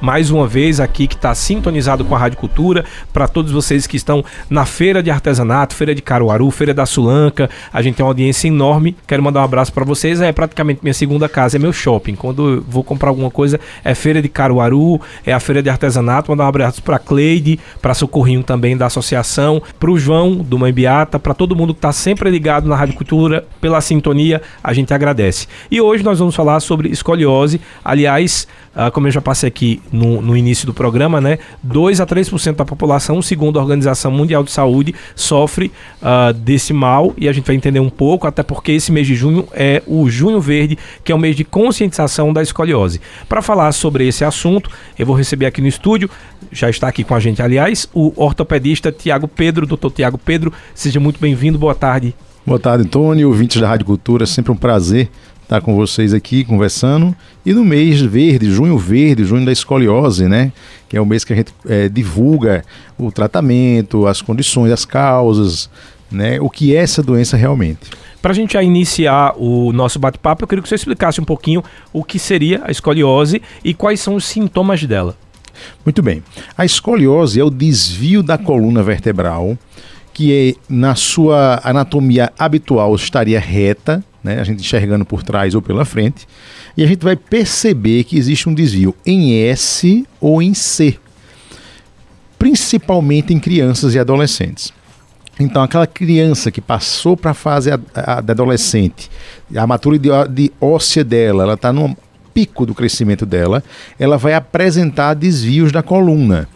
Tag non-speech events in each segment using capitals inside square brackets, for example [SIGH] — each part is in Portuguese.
mais uma vez aqui que está sintonizado com a Rádio Cultura, para todos vocês que estão na feira de artesanato, feira de Caruaru, feira da Sulanca. A gente tem uma audiência enorme. Quero mandar um abraço para vocês. É praticamente minha segunda casa, é meu shopping. Quando eu vou comprar alguma coisa, é feira de Caruaru, é a feira de artesanato. Mandar um abraço para Cleide, para Socorrinho também da associação, para o João do Mãe Beata, para todo mundo que está sempre ligado na Rádio Cultura pela sintonia. A gente agradece. E hoje nós vamos falar sobre escoliose. Aliás, uh, como eu já passei aqui no, no início do programa, né? 2 a 3% da população, segundo a Organização Mundial de Saúde, sofre uh, desse mal e a gente vai entender um pouco, até porque esse mês de junho é o Junho Verde, que é o mês de conscientização da escoliose. Para falar sobre esse assunto, eu vou receber aqui no estúdio, já está aqui com a gente, aliás, o ortopedista Tiago Pedro, doutor Tiago Pedro. Seja muito bem-vindo, boa tarde. Boa tarde, Tony, ouvintes da Rádio Cultura, sempre um prazer estar com vocês aqui conversando. E no mês verde, junho verde, junho da escoliose, né? Que é o mês que a gente é, divulga o tratamento, as condições, as causas, né? O que é essa doença realmente. Para a gente já iniciar o nosso bate-papo, eu queria que você explicasse um pouquinho o que seria a escoliose e quais são os sintomas dela. Muito bem. A escoliose é o desvio da coluna vertebral, que é, na sua anatomia habitual estaria reta, né? a gente enxergando por trás ou pela frente, e a gente vai perceber que existe um desvio em S ou em C, principalmente em crianças e adolescentes. Então, aquela criança que passou para a fase da adolescente, a maturidade óssea dela, ela está no pico do crescimento dela, ela vai apresentar desvios da coluna.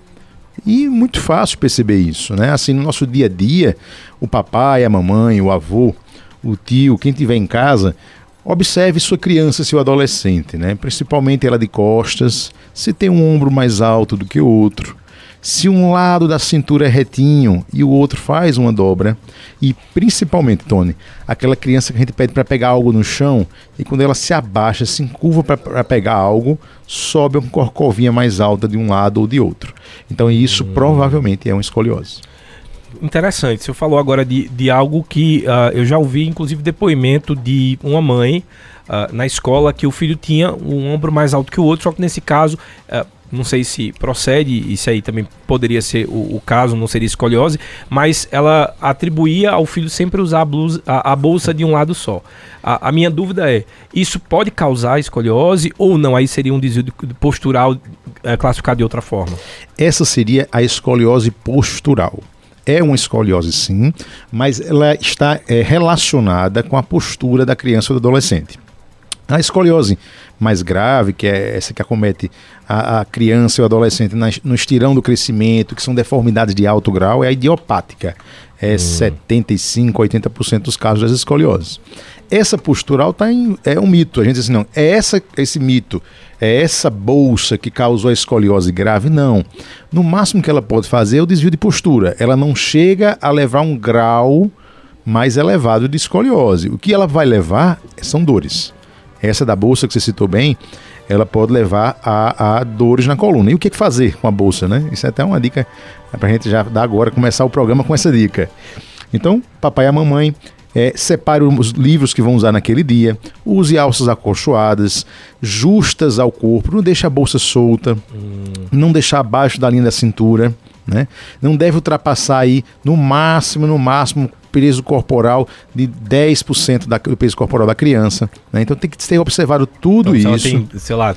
E muito fácil perceber isso, né? Assim, no nosso dia a dia, o papai, a mamãe, o avô, o tio, quem tiver em casa, observe sua criança, seu adolescente, né? Principalmente ela de costas, se tem um ombro mais alto do que o outro, se um lado da cintura é retinho e o outro faz uma dobra, e principalmente, Tony, aquela criança que a gente pede para pegar algo no chão e quando ela se abaixa, se encurva para pegar algo, sobe uma corcovinha mais alta de um lado ou de outro. Então isso hum. provavelmente é uma escoliose interessante. Você falou agora de, de algo que uh, eu já ouvi, inclusive, depoimento de uma mãe uh, na escola que o filho tinha um ombro mais alto que o outro, só que nesse caso. Uh, não sei se procede, isso aí também poderia ser o, o, caso, não seria escoliose, mas ela atribuía ao filho sempre usar a, blusa, a, a bolsa de um lado só. A, a, minha dúvida é: isso pode causar escoliose ou não? Aí seria um desvio postural é, classificado de outra forma? Essa seria a escoliose postural é uma escoliose sim, mas ela está é, relacionada com a postura da criança ou do adolescente. A escoliose mais grave, que é essa que acomete a, a criança e o adolescente na, no estirão do crescimento, que são deformidades de alto grau, é a idiopática. É hum. 75, 80% dos casos das escolioses. Essa postural tá em, é um mito. A gente diz assim, não, é essa, esse mito, é essa bolsa que causou a escoliose grave? Não. No máximo que ela pode fazer é o desvio de postura. Ela não chega a levar um grau mais elevado de escoliose. O que ela vai levar são dores. Essa da bolsa que você citou bem, ela pode levar a, a dores na coluna. E o que fazer com a bolsa, né? Isso é até uma dica para a gente já dar agora, começar o programa com essa dica. Então, papai e a mamãe, é, separe os livros que vão usar naquele dia, use alças acolchoadas, justas ao corpo, não deixe a bolsa solta, hum. não deixar abaixo da linha da cintura, né? Não deve ultrapassar aí no máximo, no máximo peso corporal de 10% da, do peso corporal da criança. Né? Então tem que ser observado tudo então, isso. Tem, sei lá,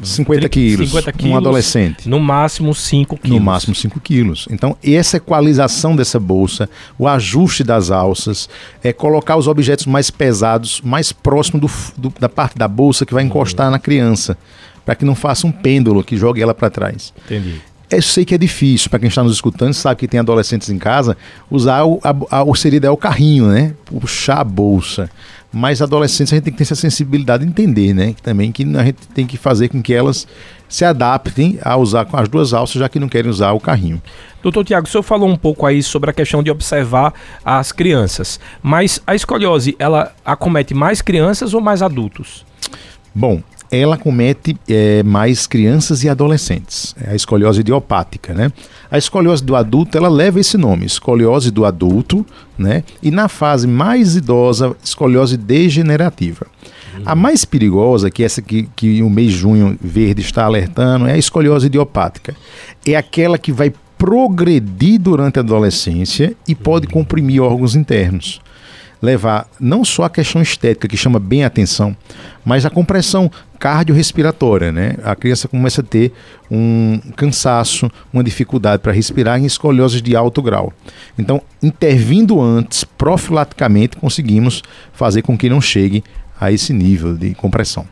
50 quilos, 50 quilos, um adolescente. No máximo 5 quilos. No máximo 5 quilos. Então, essa equalização dessa bolsa, o ajuste das alças, é colocar os objetos mais pesados mais próximo do, do, da parte da bolsa que vai encostar uhum. na criança, para que não faça um pêndulo que jogue ela para trás. Entendi. Eu sei que é difícil, para quem está nos escutando, sabe que tem adolescentes em casa, usar o, a, a, o seria ideal o carrinho, né? Puxar a bolsa. Mas adolescentes a gente tem que ter essa sensibilidade de entender, né? Também que a gente tem que fazer com que elas se adaptem a usar com as duas alças, já que não querem usar o carrinho. Doutor Tiago, o senhor falou um pouco aí sobre a questão de observar as crianças, mas a escoliose, ela acomete mais crianças ou mais adultos? Bom, ela comete é, mais crianças e adolescentes. É a escoliose idiopática, né? A escoliose do adulto, ela leva esse nome, escoliose do adulto, né? E na fase mais idosa, escoliose degenerativa. A mais perigosa, que é essa que, que o mês de junho verde está alertando, é a escoliose idiopática. É aquela que vai progredir durante a adolescência e pode comprimir órgãos internos levar não só a questão estética, que chama bem a atenção, mas a compressão cardiorrespiratória, né? A criança começa a ter um cansaço, uma dificuldade para respirar em escolioses de alto grau. Então, intervindo antes, profilaticamente, conseguimos fazer com que não chegue a esse nível de compressão.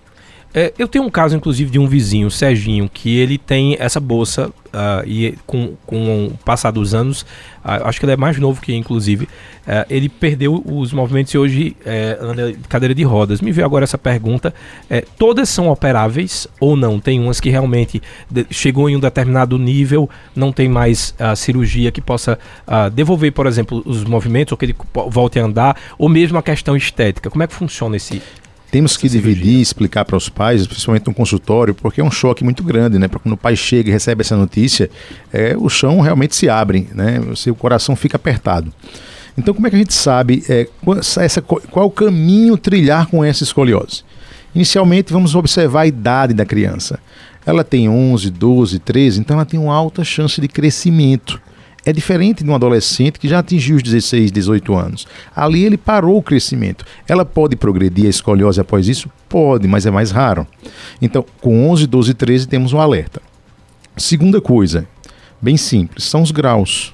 É, eu tenho um caso, inclusive, de um vizinho, Serginho, que ele tem essa bolsa uh, e com, com o passar dos anos, uh, acho que ele é mais novo que eu, inclusive, uh, ele perdeu os movimentos e hoje é, anda de cadeira de rodas. Me veio agora essa pergunta: é, todas são operáveis ou não? Tem umas que realmente chegou em um determinado nível, não tem mais a cirurgia que possa devolver, por exemplo, os movimentos ou que ele volte a andar, ou mesmo a questão estética. Como é que funciona esse, temos que dividir e explicar para os pais, principalmente no consultório, porque é um choque muito grande, né? Para quando o pai chega e recebe essa notícia, é, o chão realmente se abre, né? O seu coração fica apertado. Então, como é que a gente sabe é, qual, essa, qual o caminho trilhar com essa escoliose? Inicialmente, vamos observar a idade da criança. Ela tem 11, 12, 13, então ela tem uma alta chance de crescimento. É diferente de um adolescente que já atingiu os 16, 18 anos. Ali ele parou o crescimento. Ela pode progredir a escoliose após isso? Pode, mas é mais raro. Então, com 11, 12, 13 temos um alerta. Segunda coisa, bem simples, são os graus.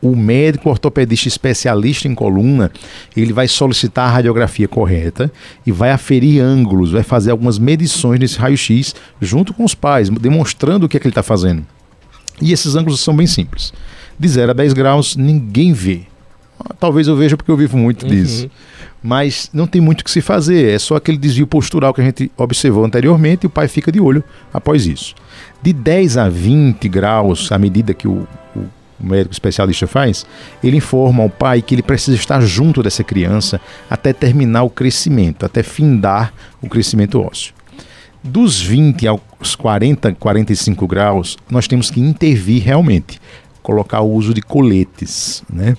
O médico ortopedista especialista em coluna, ele vai solicitar a radiografia correta e vai aferir ângulos, vai fazer algumas medições nesse raio-x junto com os pais, demonstrando o que, é que ele está fazendo. E esses ângulos são bem simples de 0 a 10 graus ninguém vê. Talvez eu veja porque eu vivo muito uhum. disso. Mas não tem muito o que se fazer, é só aquele desvio postural que a gente observou anteriormente e o pai fica de olho após isso. De 10 a 20 graus, à medida que o, o médico especialista faz, ele informa ao pai que ele precisa estar junto dessa criança até terminar o crescimento, até findar o crescimento ósseo. Dos 20 aos 40, 45 graus, nós temos que intervir realmente colocar o uso de coletes, né?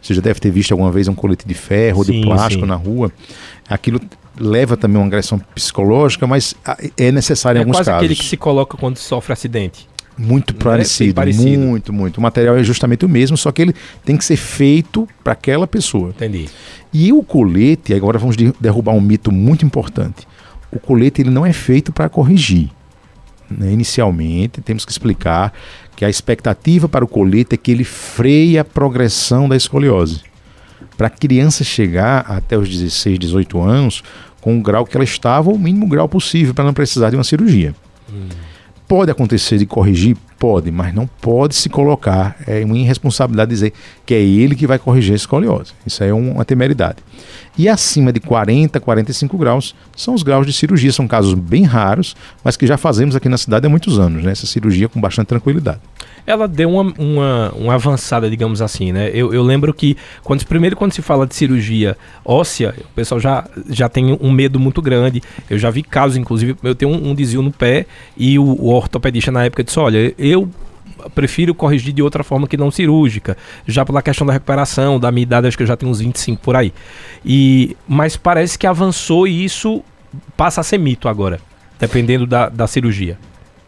Você já deve ter visto alguma vez um colete de ferro sim, ou de plástico sim. na rua. Aquilo leva também uma agressão psicológica, mas ah, é necessário é em alguns casos. É quase aquele que se coloca quando sofre acidente. Muito parecido, é parecido, muito, muito. O material é justamente o mesmo, só que ele tem que ser feito para aquela pessoa. Entendi. E o colete, agora vamos derrubar um mito muito importante. O colete ele não é feito para corrigir. Né? Inicialmente, temos que explicar que a expectativa para o colete é que ele freie a progressão da escoliose. Para a criança chegar até os 16, 18 anos com o grau que ela estava, o mínimo grau possível, para não precisar de uma cirurgia. Hum. Pode acontecer de corrigir? Pode, mas não pode se colocar, é uma irresponsabilidade dizer que é ele que vai corrigir a escoliose. Isso aí é uma temeridade. E acima de 40, 45 graus são os graus de cirurgia. São casos bem raros, mas que já fazemos aqui na cidade há muitos anos, né? Essa cirurgia com bastante tranquilidade ela deu uma, uma, uma, avançada, digamos assim, né? Eu, eu lembro que, quando, primeiro, quando se fala de cirurgia óssea, o pessoal já, já tem um medo muito grande. Eu já vi casos, inclusive, eu tenho um, um desvio no pé e o, o ortopedista na época disse: Olha, eu prefiro corrigir de outra forma que não cirúrgica, já pela questão da recuperação, da minha idade, acho que eu já tenho uns 25 por aí. E, mas parece que avançou e isso passa a ser mito agora, dependendo da, da cirurgia.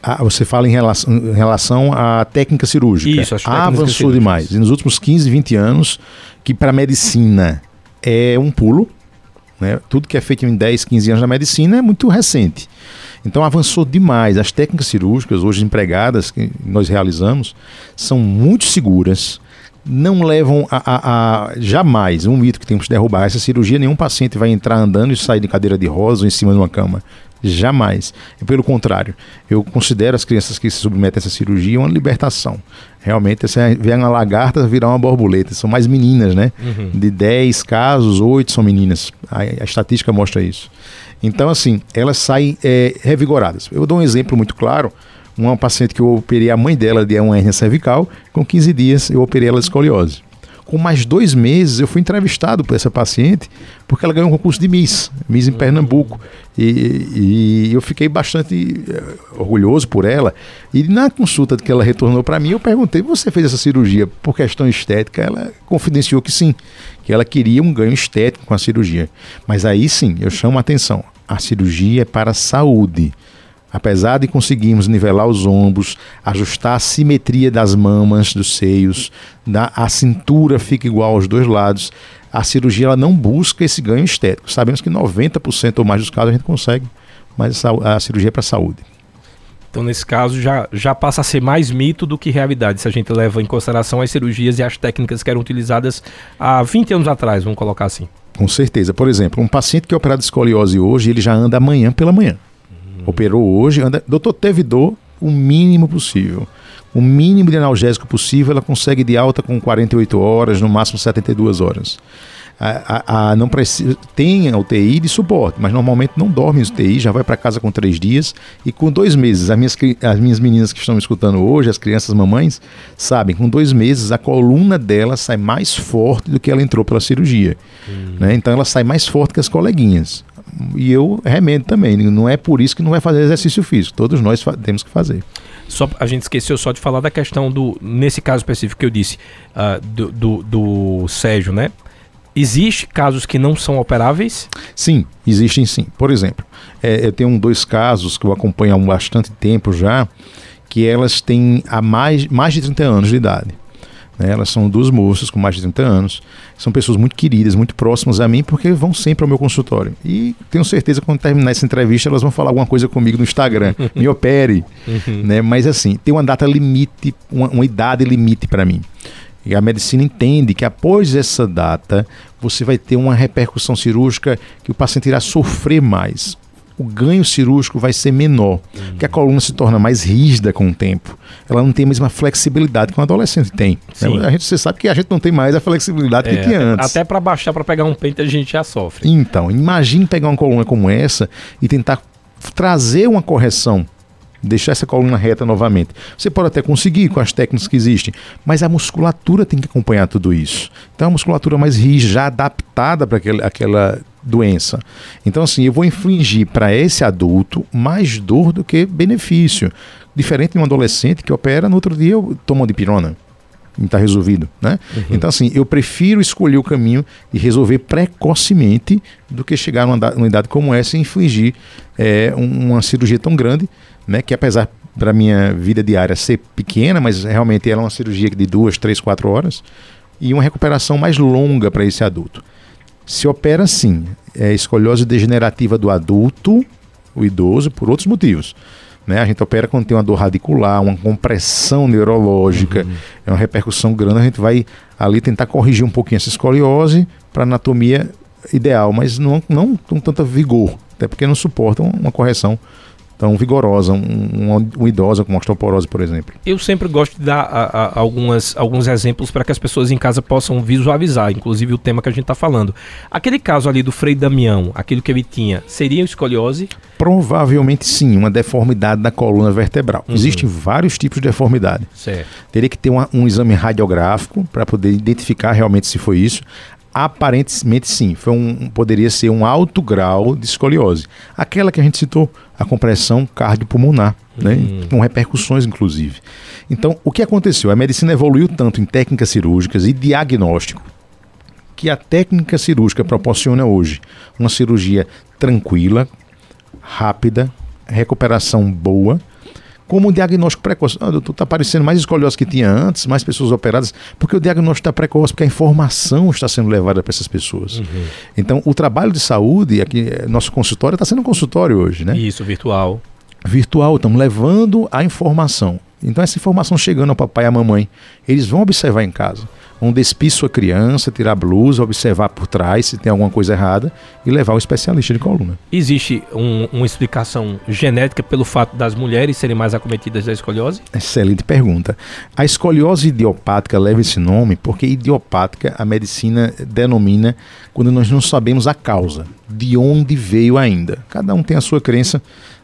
Ah, você fala em relação, em relação à técnica cirúrgica. Isso, acho que avançou demais. E nos últimos 15, 20 anos, que para a medicina é um pulo, né? tudo que é feito em 10, 15 anos na medicina é muito recente. Então avançou demais. As técnicas cirúrgicas hoje empregadas que nós realizamos são muito seguras, não levam a, a, a, jamais um mito que temos que derrubar essa cirurgia nenhum paciente vai entrar andando e sair de cadeira de rosa ou em cima de uma cama Jamais. Pelo contrário, eu considero as crianças que se submetem a essa cirurgia uma libertação. Realmente, você vê uma lagarta virar uma borboleta. São mais meninas, né? Uhum. De 10 casos, 8 são meninas. A, a, estatística mostra isso. Então, assim, elas saem é, revigoradas. Eu dou um exemplo muito claro. Uma paciente que eu operei a mãe dela de uma hernia cervical, com 15 dias eu operei ela de escoliose. Com mais dois meses, eu fui entrevistado por essa paciente, porque ela ganhou um concurso de Miss, Miss em Pernambuco. E, e eu fiquei bastante uh, orgulhoso por ela. E na consulta que ela retornou para mim, eu perguntei: você fez essa cirurgia por questão estética? Ela confidenciou que sim, que ela queria um ganho estético com a cirurgia. Mas aí sim, eu chamo a atenção: a cirurgia é para a saúde. Apesar de conseguirmos nivelar os ombros, ajustar a simetria das mamas, dos seios, da, a cintura fica igual aos dois lados, a cirurgia ela não busca esse ganho estético. Sabemos que 90% ou mais dos casos a gente consegue, mas a, a cirurgia é para a saúde. Então, nesse caso, já, já passa a ser mais mito do que realidade, se a gente leva em consideração as cirurgias e as técnicas que eram utilizadas há 20 anos atrás, vamos colocar assim. Com certeza. Por exemplo, um paciente que é operado de escoliose hoje, ele já anda amanhã pela manhã. Operou hoje, anda. Doutor, teve dor o mínimo possível. O mínimo de analgésico possível, ela consegue de alta com 48 horas, no máximo 72 horas a, a, a não precisa, tem a UTI de suporte, mas normalmente não dorme em UTI, já vai para casa com três dias e com dois meses. As minhas, as minhas meninas que estão me escutando hoje, as crianças mamães, sabem, com dois meses a coluna dela sai mais forte do que ela entrou pela cirurgia. Uhum. Né? Então ela sai mais forte que as coleguinhas. E eu remendo também, não é por isso que não vai fazer exercício físico, todos nós temos que fazer. Só, a gente esqueceu só de falar da questão do, nesse caso específico que eu disse, uh, do, do, do Sérgio, né? Existe casos que não são operáveis? Sim, existem sim. Por exemplo, é, eu tenho dois casos que eu acompanho há bastante tempo já, que elas têm há mais, mais de 30 anos de idade. Né? Elas são duas moças com mais de 30 anos, são pessoas muito queridas, muito próximas a mim, porque vão sempre ao meu consultório. E tenho certeza que quando terminar essa entrevista, elas vão falar alguma coisa comigo no Instagram. [LAUGHS] Me opere. Uhum. Né? Mas assim, tem uma data limite, uma, uma idade limite para mim. E a medicina entende que após essa data você vai ter uma repercussão cirúrgica que o paciente irá sofrer mais. O ganho cirúrgico vai ser menor, uhum. porque a coluna se torna mais rígida com o tempo. Ela não tem a mesma flexibilidade que um adolescente tem. A gente, você sabe que a gente não tem mais a flexibilidade é, que tinha antes. Até para baixar, para pegar um pente, a gente já sofre. Então, imagine pegar uma coluna como essa e tentar trazer uma correção deixar essa coluna reta novamente. Você pode até conseguir com as técnicas que existem, mas a musculatura tem que acompanhar tudo isso. Então, a musculatura mais rígida, já adaptada para aquela doença. Então, assim, eu vou infligir para esse adulto mais dor do que benefício. Diferente de um adolescente que opera, no outro dia eu tomo de pirona está resolvido, né? Uhum. Então assim, eu prefiro escolher o caminho e resolver precocemente do que chegar numa, numa idade como essa e infligir é, uma cirurgia tão grande né? Que apesar para minha vida diária ser pequena, mas realmente ela é uma cirurgia de duas, três, quatro horas e uma recuperação mais longa para esse adulto. Se opera sim, é escoliose degenerativa do adulto, o idoso, por outros motivos. Né? A gente opera quando tem uma dor radicular, uma compressão neurológica, uhum. é uma repercussão grande. A gente vai ali tentar corrigir um pouquinho essa escoliose para anatomia ideal, mas não, não com tanta vigor, até porque não suportam uma correção tão vigorosa, um, um, um idosa com osteoporose, por exemplo. Eu sempre gosto de dar a, a, algumas, alguns exemplos para que as pessoas em casa possam visualizar, inclusive o tema que a gente está falando. Aquele caso ali do Frei Damião, aquilo que ele tinha, seria escoliose? Provavelmente sim, uma deformidade da coluna vertebral. Uhum. Existem vários tipos de deformidade. Certo. Teria que ter uma, um exame radiográfico para poder identificar realmente se foi isso. Aparentemente sim, foi um, poderia ser um alto grau de escoliose. Aquela que a gente citou, a compressão cardiopulmonar, né? Hum. com repercussões inclusive. Então, o que aconteceu? A medicina evoluiu tanto em técnicas cirúrgicas e diagnóstico que a técnica cirúrgica proporciona hoje uma cirurgia tranquila, rápida, recuperação boa como um diagnóstico precoce. Ah, doutor, está parecendo mais escoliose que tinha antes, mais pessoas operadas, porque o diagnóstico está precoce, porque a informação está sendo levada para essas pessoas. Uhum. Então, o trabalho de saúde, aqui, nosso consultório está sendo um consultório hoje, né? Isso, virtual. Virtual, estamos levando a informação. Então, essa informação chegando ao papai e à mamãe, eles vão observar em casa vão despir sua criança, tirar a blusa, observar por trás se tem alguma coisa errada e levar o especialista de coluna. Existe um, uma explicação genética pelo fato das mulheres serem mais acometidas da escoliose? Excelente pergunta. A escoliose idiopática leva esse nome porque idiopática a medicina denomina quando nós não sabemos a causa, de onde veio ainda. Cada um tem a sua crença.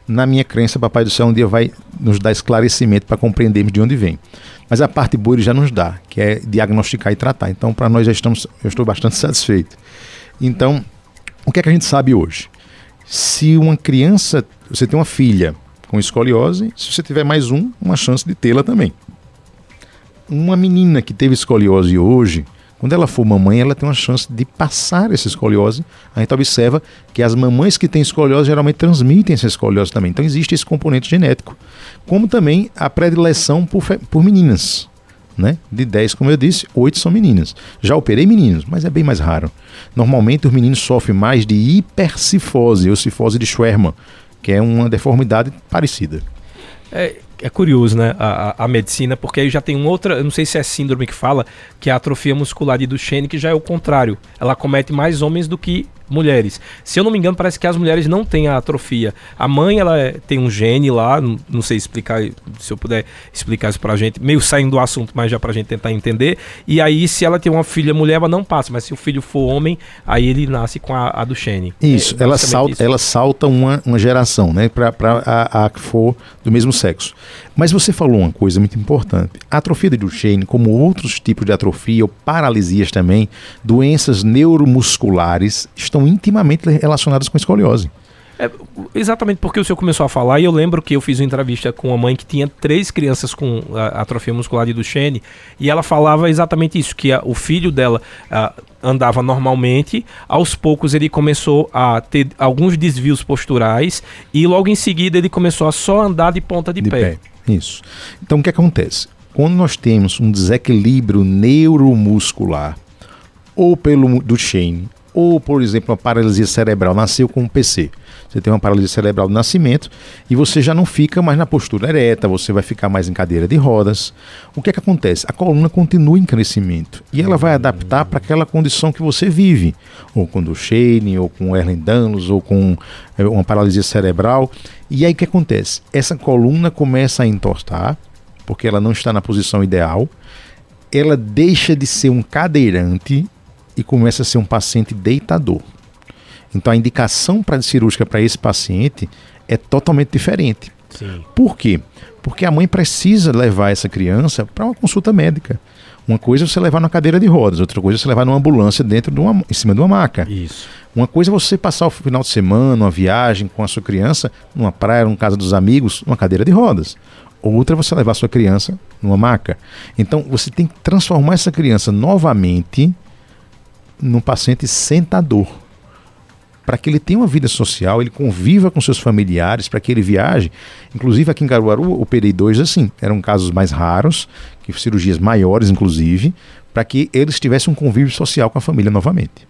Na minha crença, Papai do Céu um dia vai nos dar esclarecimento para compreendermos de onde vem. Mas a parte boa ele já nos dá, que é diagnosticar e tratar. Então, para nós já estamos, eu estou bastante [LAUGHS] satisfeito. Então, o que é que a gente sabe hoje? Se uma criança, você tem uma filha com escoliose, se você tiver mais um, uma chance de tê-la também. Uma menina que teve escoliose hoje, quando ela for mamãe, ela tem uma chance de passar essa escoliose. A gente observa que as mamães que têm escoliose geralmente transmitem essa escoliose também. Então existe esse componente genético. Como também a predileção por, por meninas. Né? De 10, como eu disse, 8 são meninas. Já operei meninos, mas é bem mais raro. Normalmente os meninos sofrem mais de hipercifose ou cifose de Schwerman, que é uma deformidade parecida. É, é curioso, né? A, a, medicina, porque aí já tem outra, eu não sei se é síndrome que fala, que é a atrofia muscular de Duchenne, que já é o contrário. Ela comete mais homens do que mulheres. Se eu não me engano, parece que as mulheres não têm a atrofia. A mãe, ela é, tem um gene lá, não, não, sei explicar, se eu puder explicar isso pra gente, meio saindo do assunto, mas já pra gente tentar entender. E aí, se ela tem uma filha mulher, ela não passa, mas se o filho for homem, aí ele nasce com a, a do Shane. Isso, é, ela, salta, isso. ela salta uma, uma geração, né, pra, pra a, a que for do mesmo sexo. Mas você falou uma coisa muito importante. A atrofia de Duchenne, como outros tipos de atrofia ou paralisias também, doenças neuromusculares, estão intimamente relacionadas com escoliose. É, exatamente porque o senhor começou a falar, e eu lembro que eu fiz uma entrevista com uma mãe que tinha três crianças com atrofia muscular de Duchenne, e ela falava exatamente isso, que a, o filho dela a, andava normalmente, aos poucos ele começou a ter alguns desvios posturais, e logo em seguida ele começou a só andar de ponta de, de pé. pé. Isso. Então o que acontece? Quando nós temos um desequilíbrio neuromuscular, ou pelo Duchenne, ou, por exemplo, uma paralisia cerebral, nasceu com um PC. Você tem uma paralisia cerebral do nascimento e você já não fica mais na postura ereta, você vai ficar mais em cadeira de rodas. O que é que acontece? A coluna continua em crescimento e ela vai adaptar para aquela condição que você vive, ou com Duchenne, ou com Erlen-Danlos, ou com é, uma paralisia cerebral. E aí o que acontece? Essa coluna começa a entortar, porque ela não está na posição ideal, ela deixa de ser um cadeirante e começa a ser um paciente deitador. Então a indicação para cirúrgica para esse paciente é totalmente diferente. Sim. Por quê? Porque a mãe precisa levar essa criança para uma consulta médica. Uma coisa é você levar numa cadeira de rodas, outra coisa é você levar numa ambulância dentro de uma, em cima de uma maca. Isso. Uma coisa é você passar o final de semana, uma viagem com a sua criança, numa praia, numa casa dos amigos, numa cadeira de rodas. Outra é você levar a sua criança numa maca. Então você tem que transformar essa criança novamente num paciente sentador para que ele tenha uma vida social, ele conviva com seus familiares, para que ele viaje. Inclusive aqui em Caruaru, operei dois assim, eram casos mais raros, que cirurgias maiores inclusive, para que eles tivessem um convívio social com a família novamente.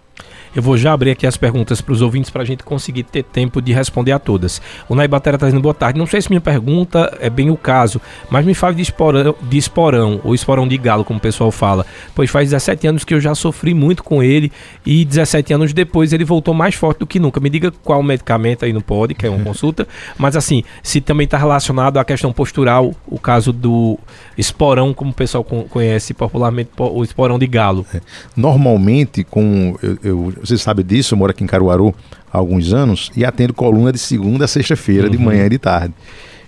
Eu vou já abrir aqui as perguntas para os ouvintes para a gente conseguir ter tempo de responder a todas. O Naibatera está dizendo boa tarde. Não sei se minha pergunta é bem o caso, mas me fale de esporão, de esporão ou esporão de galo, como o pessoal fala. Pois faz 17 anos que eu já sofri muito com ele e 17 anos depois ele voltou mais forte do que nunca. Me diga qual medicamento aí não pode, que é uma [LAUGHS] consulta, mas assim, se também está relacionado à questão postural, o caso do esporão, como o pessoal conhece popularmente, o esporão de galo. É. Normalmente, com eu, eu você sabe disso, eu moro aqui em Caruaru há alguns anos e atendo coluna de segunda a sexta-feira, uhum. de manhã e de tarde.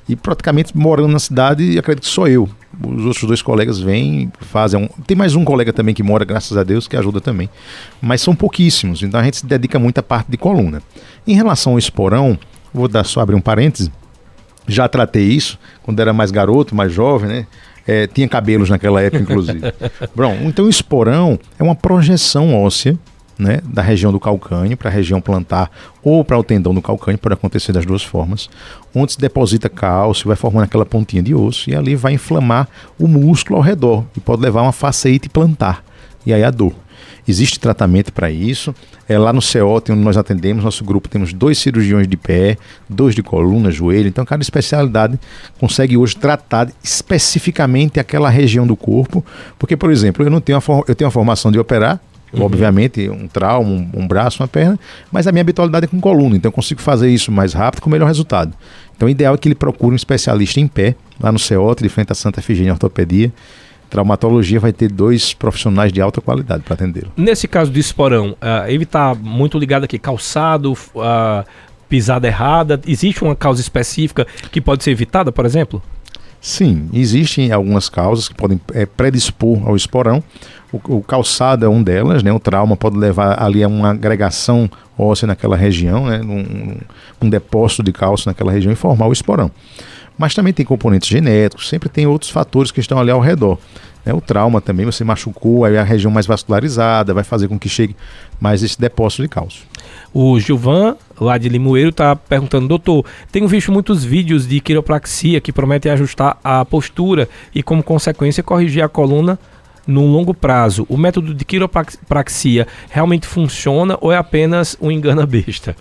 E praticamente morando na cidade, acredito que sou eu. Os outros dois colegas vêm, fazem. Um... Tem mais um colega também que mora, graças a Deus, que ajuda também. Mas são pouquíssimos, então a gente se dedica muito à parte de coluna. Em relação ao esporão, vou dar só abrir um parêntese. Já tratei isso quando era mais garoto, mais jovem, né? É, tinha cabelos naquela época, inclusive. [LAUGHS] Bom, então o esporão é uma projeção óssea né, da região do calcânio para a região plantar ou para o tendão do calcânio, pode acontecer das duas formas, onde se deposita cálcio, vai formando aquela pontinha de osso e ali vai inflamar o músculo ao redor e pode levar a uma faceite plantar e aí a dor. Existe tratamento para isso. É lá no CEOT, onde nós atendemos, nosso grupo temos dois cirurgiões de pé, dois de coluna, joelho. Então, cada especialidade consegue hoje tratar especificamente aquela região do corpo. Porque, por exemplo, eu não tenho a, eu tenho a formação de operar, Uhum. Obviamente, um trauma, um, um, braço, uma perna, mas a minha habitualidade é com coluna, então eu consigo fazer isso mais rápido com melhor resultado. Então o ideal é que ele procure um especialista em pé, lá no CEOT, de frente à Santa Efigênia Ortopedia. Traumatologia vai ter dois profissionais de alta qualidade para atendê-lo. Nesse caso do esporão, uh, ele está muito ligado aqui, calçado, uh, pisada errada. Existe uma causa específica que pode ser evitada, por exemplo? Sim, existem algumas causas que podem é, predispor ao esporão. O, o, calçado é um delas, né? O trauma pode levar ali a uma agregação óssea naquela região, né? Num, um depósito de cálcio naquela região e formar o esporão. Mas também tem componentes genéticos, sempre tem outros fatores que estão ali ao redor. Né? O trauma também, você machucou, aí a região mais vascularizada vai fazer com que chegue mais esse depósito de cálcio. O Gilvan, lá de Limoeiro, está perguntando, doutor, tenho visto muitos vídeos de quiropraxia que prometem ajustar a postura e, como consequência, corrigir a coluna no longo prazo. O método de quiropraxia realmente funciona ou é apenas um engana besta?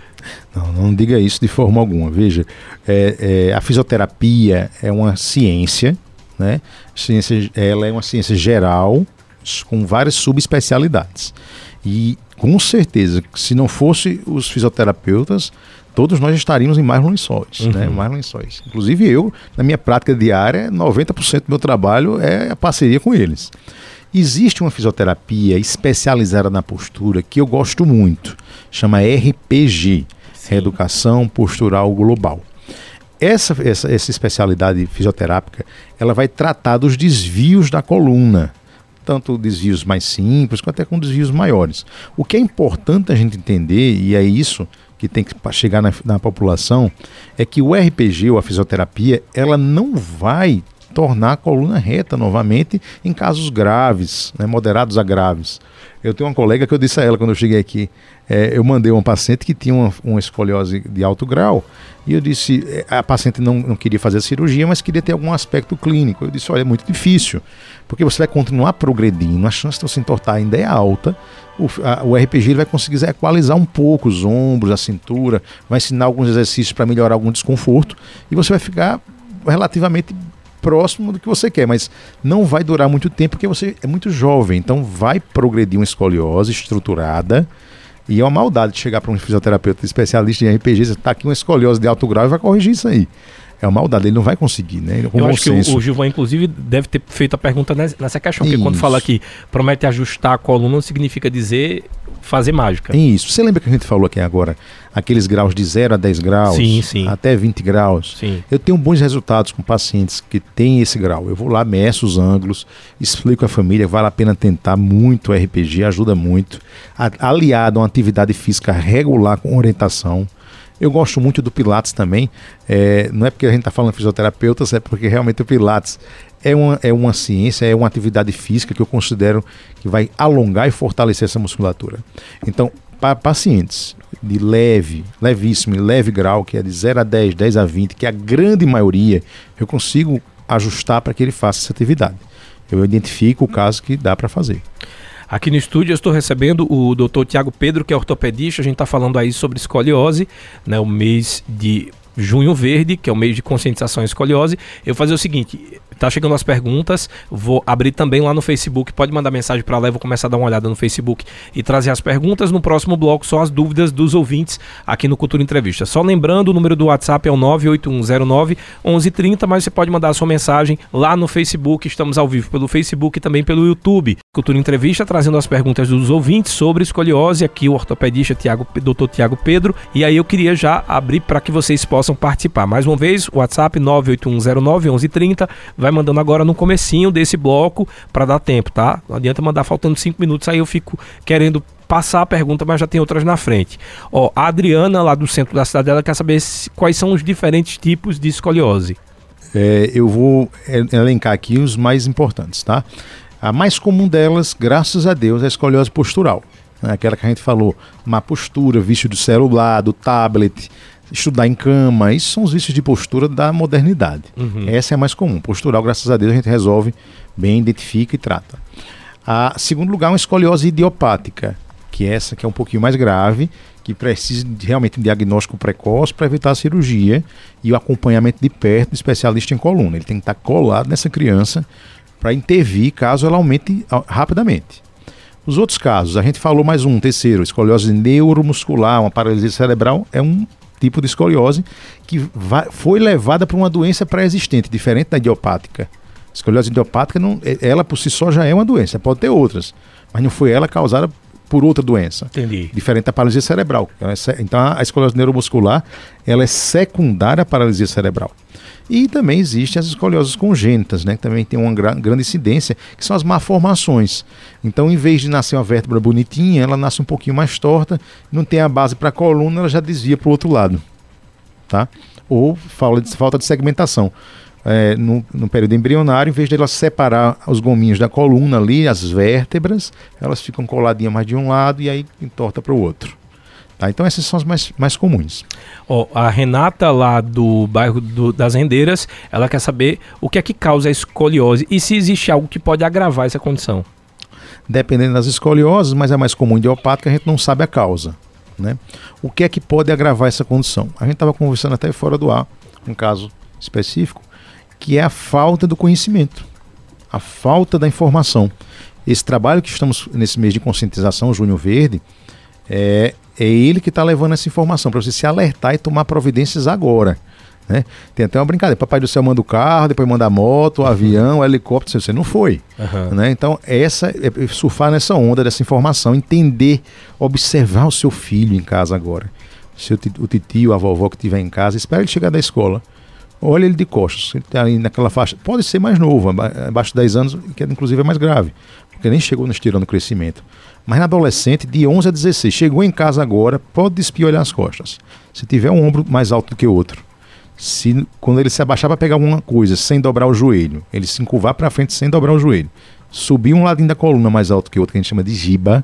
Não, não diga isso de forma alguma. Veja, é, é, a fisioterapia é uma ciência, né? Ciência, ela é uma ciência geral com várias subespecialidades. E com certeza, se não fosse os fisioterapeutas, todos nós estaríamos em mais lençóis, uhum. né? Mais lençóis. Inclusive eu, na minha prática diária, 90% do meu trabalho é a parceria com eles. Existe uma fisioterapia especializada na postura que eu gosto muito, chama RPG, Sim. Reeducação Postural Global. Essa, essa, essa especialidade fisioterápica, ela vai tratar dos desvios da coluna, tanto desvios mais simples, quanto até com desvios maiores. O que é importante a gente entender, e é isso que tem que chegar na, na população, é que o RPG, ou a fisioterapia, ela não vai tornar a coluna reta novamente em casos graves, né, moderados a graves. Eu tenho uma colega que eu disse a ela quando eu cheguei aqui, é, eu mandei uma paciente que tinha uma, uma, escoliose de alto grau e eu disse, é, a paciente não, não queria fazer a cirurgia, mas queria ter algum aspecto clínico. Eu disse, olha, é muito difícil, porque você vai continuar progredindo, a chance de você entortar ainda é alta, o, a, o RPG vai conseguir equalizar um pouco os ombros, a cintura, vai ensinar alguns exercícios para melhorar algum desconforto e você vai ficar relativamente próximo do que você quer, mas não vai durar muito tempo porque você é muito jovem, então vai progredir uma escoliose estruturada. E é uma maldade de chegar para um fisioterapeuta especialista em RPG, você está aqui uma escoliose de alto grau e vai corrigir isso aí é uma maldade, ele não vai conseguir, né? Com Eu acho senso. que o, o Gilvan, inclusive, deve ter feito a pergunta nessa questão, porque quando fala que promete ajustar a coluna, não significa dizer fazer mágica. Isso. Você lembra que a gente falou aqui agora, aqueles graus de 0 a 10 graus, sim, sim. até 20 graus? Sim. Eu tenho bons resultados com pacientes que têm esse grau. Eu vou lá, meço os ângulos, explico à família, vale a pena tentar muito o RPG, ajuda muito. Aliado a uma atividade física regular com orientação. Eu gosto muito do Pilates também. É, não é porque a gente está falando fisioterapeutas, é porque realmente o Pilates é uma, é uma ciência, é uma atividade física que eu considero que vai alongar e fortalecer essa musculatura. Então, para pacientes de leve, levíssimo leve grau, que é de 0 a 10, 10 a 20, que é a grande maioria, eu consigo ajustar para que ele faça essa atividade. Eu identifico o caso que dá para fazer. Aqui no estúdio eu estou recebendo o Dr. Tiago Pedro, que é ortopedista. A gente está falando aí sobre escoliose, né, o mês de Junho Verde, que é o mês de conscientização em escoliose. Eu vou fazer o seguinte, Tá chegando as perguntas. Vou abrir também lá no Facebook. Pode mandar mensagem para lá. Eu vou começar a dar uma olhada no Facebook e trazer as perguntas. No próximo bloco, só as dúvidas dos ouvintes aqui no Cultura Entrevista. Só lembrando, o número do WhatsApp é o 98109 1130, mas você pode mandar a sua mensagem lá no Facebook. Estamos ao vivo pelo Facebook e também pelo YouTube. Cultura Entrevista trazendo as perguntas dos ouvintes sobre escoliose. Aqui o ortopedista Tiago, Dr. Tiago Pedro. E aí eu queria já abrir para que vocês possam participar. Mais uma vez, WhatsApp 98109 1130. Vai mandando agora no comecinho desse bloco para dar tempo, tá? Não adianta mandar faltando cinco minutos, aí eu fico querendo passar a pergunta, mas já tem outras na frente. Ó, a Adriana, lá do centro da cidade, ela quer saber se, quais são os diferentes tipos de escoliose. É, eu vou elencar aqui os mais importantes, tá? A mais comum delas, graças a Deus, é a escoliose postural. Né? Aquela que a gente falou, má postura, vício do celular, do tablet, estudar em cama, isso são os vícios de postura da modernidade. Uhum. Essa é a mais comum. Postural, graças a Deus, a gente resolve bem, identifica e trata. A segundo lugar, uma escoliose idiopática, que é essa que é um pouquinho mais grave, que precisa de, realmente um diagnóstico precoce para evitar a cirurgia e o acompanhamento de perto do especialista em coluna. Ele tem que estar colado nessa criança para intervir caso ela aumente rapidamente. Os outros casos, a gente falou mais um, terceiro, escoliose neuromuscular, uma paralisia cerebral, é um tipo de escoliose que vai, foi levada para uma doença pré-existente, diferente da idiopática. Escoliose idiopática, não, ela por si só já é uma doença, pode ter outras, mas não foi ela causada por outra doença. Entendi. Diferente da paralisia cerebral. Então a escoliose neuromuscular ela é secundária à paralisia cerebral. E também existem as escolioses congênitas, né, que também tem uma gra grande incidência, que são as malformações. Então, em vez de nascer uma vértebra bonitinha, ela nasce um pouquinho mais torta, não tem a base para a coluna, ela já desvia para o outro lado. Tá? Ou falta de, falta de segmentação. É, no, no, período embrionário, em vez de ela separar os gominhos da coluna ali, as vértebras, elas ficam coladinhas mais de um lado e aí entorta para o outro. Tá? Então essas são as mais, mais comuns. Oh, a Renata lá do bairro do, das Rendeiras, ela quer saber o que é que causa a escoliose e se existe algo que pode agravar essa condição. Dependendo das escolioses, mas é mais comum idiopática, a gente não sabe a causa. Né? O que é que pode agravar essa condição? A gente estava conversando até fora do ar, um caso específico, que é a falta do conhecimento, a falta da informação. Esse trabalho que estamos nesse mês de conscientização, Júnior Verde, é, é ele que está levando essa informação para você se alertar e tomar providências agora. Né? Tem até uma brincadeira: Papai do céu manda o carro, depois manda a moto, o avião, o helicóptero. Você não foi. Uhum. Né? Então, essa é surfar nessa onda dessa informação, entender, observar o seu filho em casa agora. Seu, o tio, a vovó que estiver em casa, espera ele chegar da escola. Olha ele de costas, ele está ali naquela faixa. Pode ser mais novo, abaixo de 10 anos, que inclusive é mais grave, porque nem chegou no estirando crescimento. Mas na adolescente, de 11 a 16, chegou em casa agora, pode despiolhar as costas. Se tiver um ombro mais alto do que o outro, se quando ele se abaixar para pegar alguma coisa sem dobrar o joelho, ele se encurvar para frente sem dobrar o joelho, subir um ladinho da coluna mais alto que o outro, que a gente chama de giba,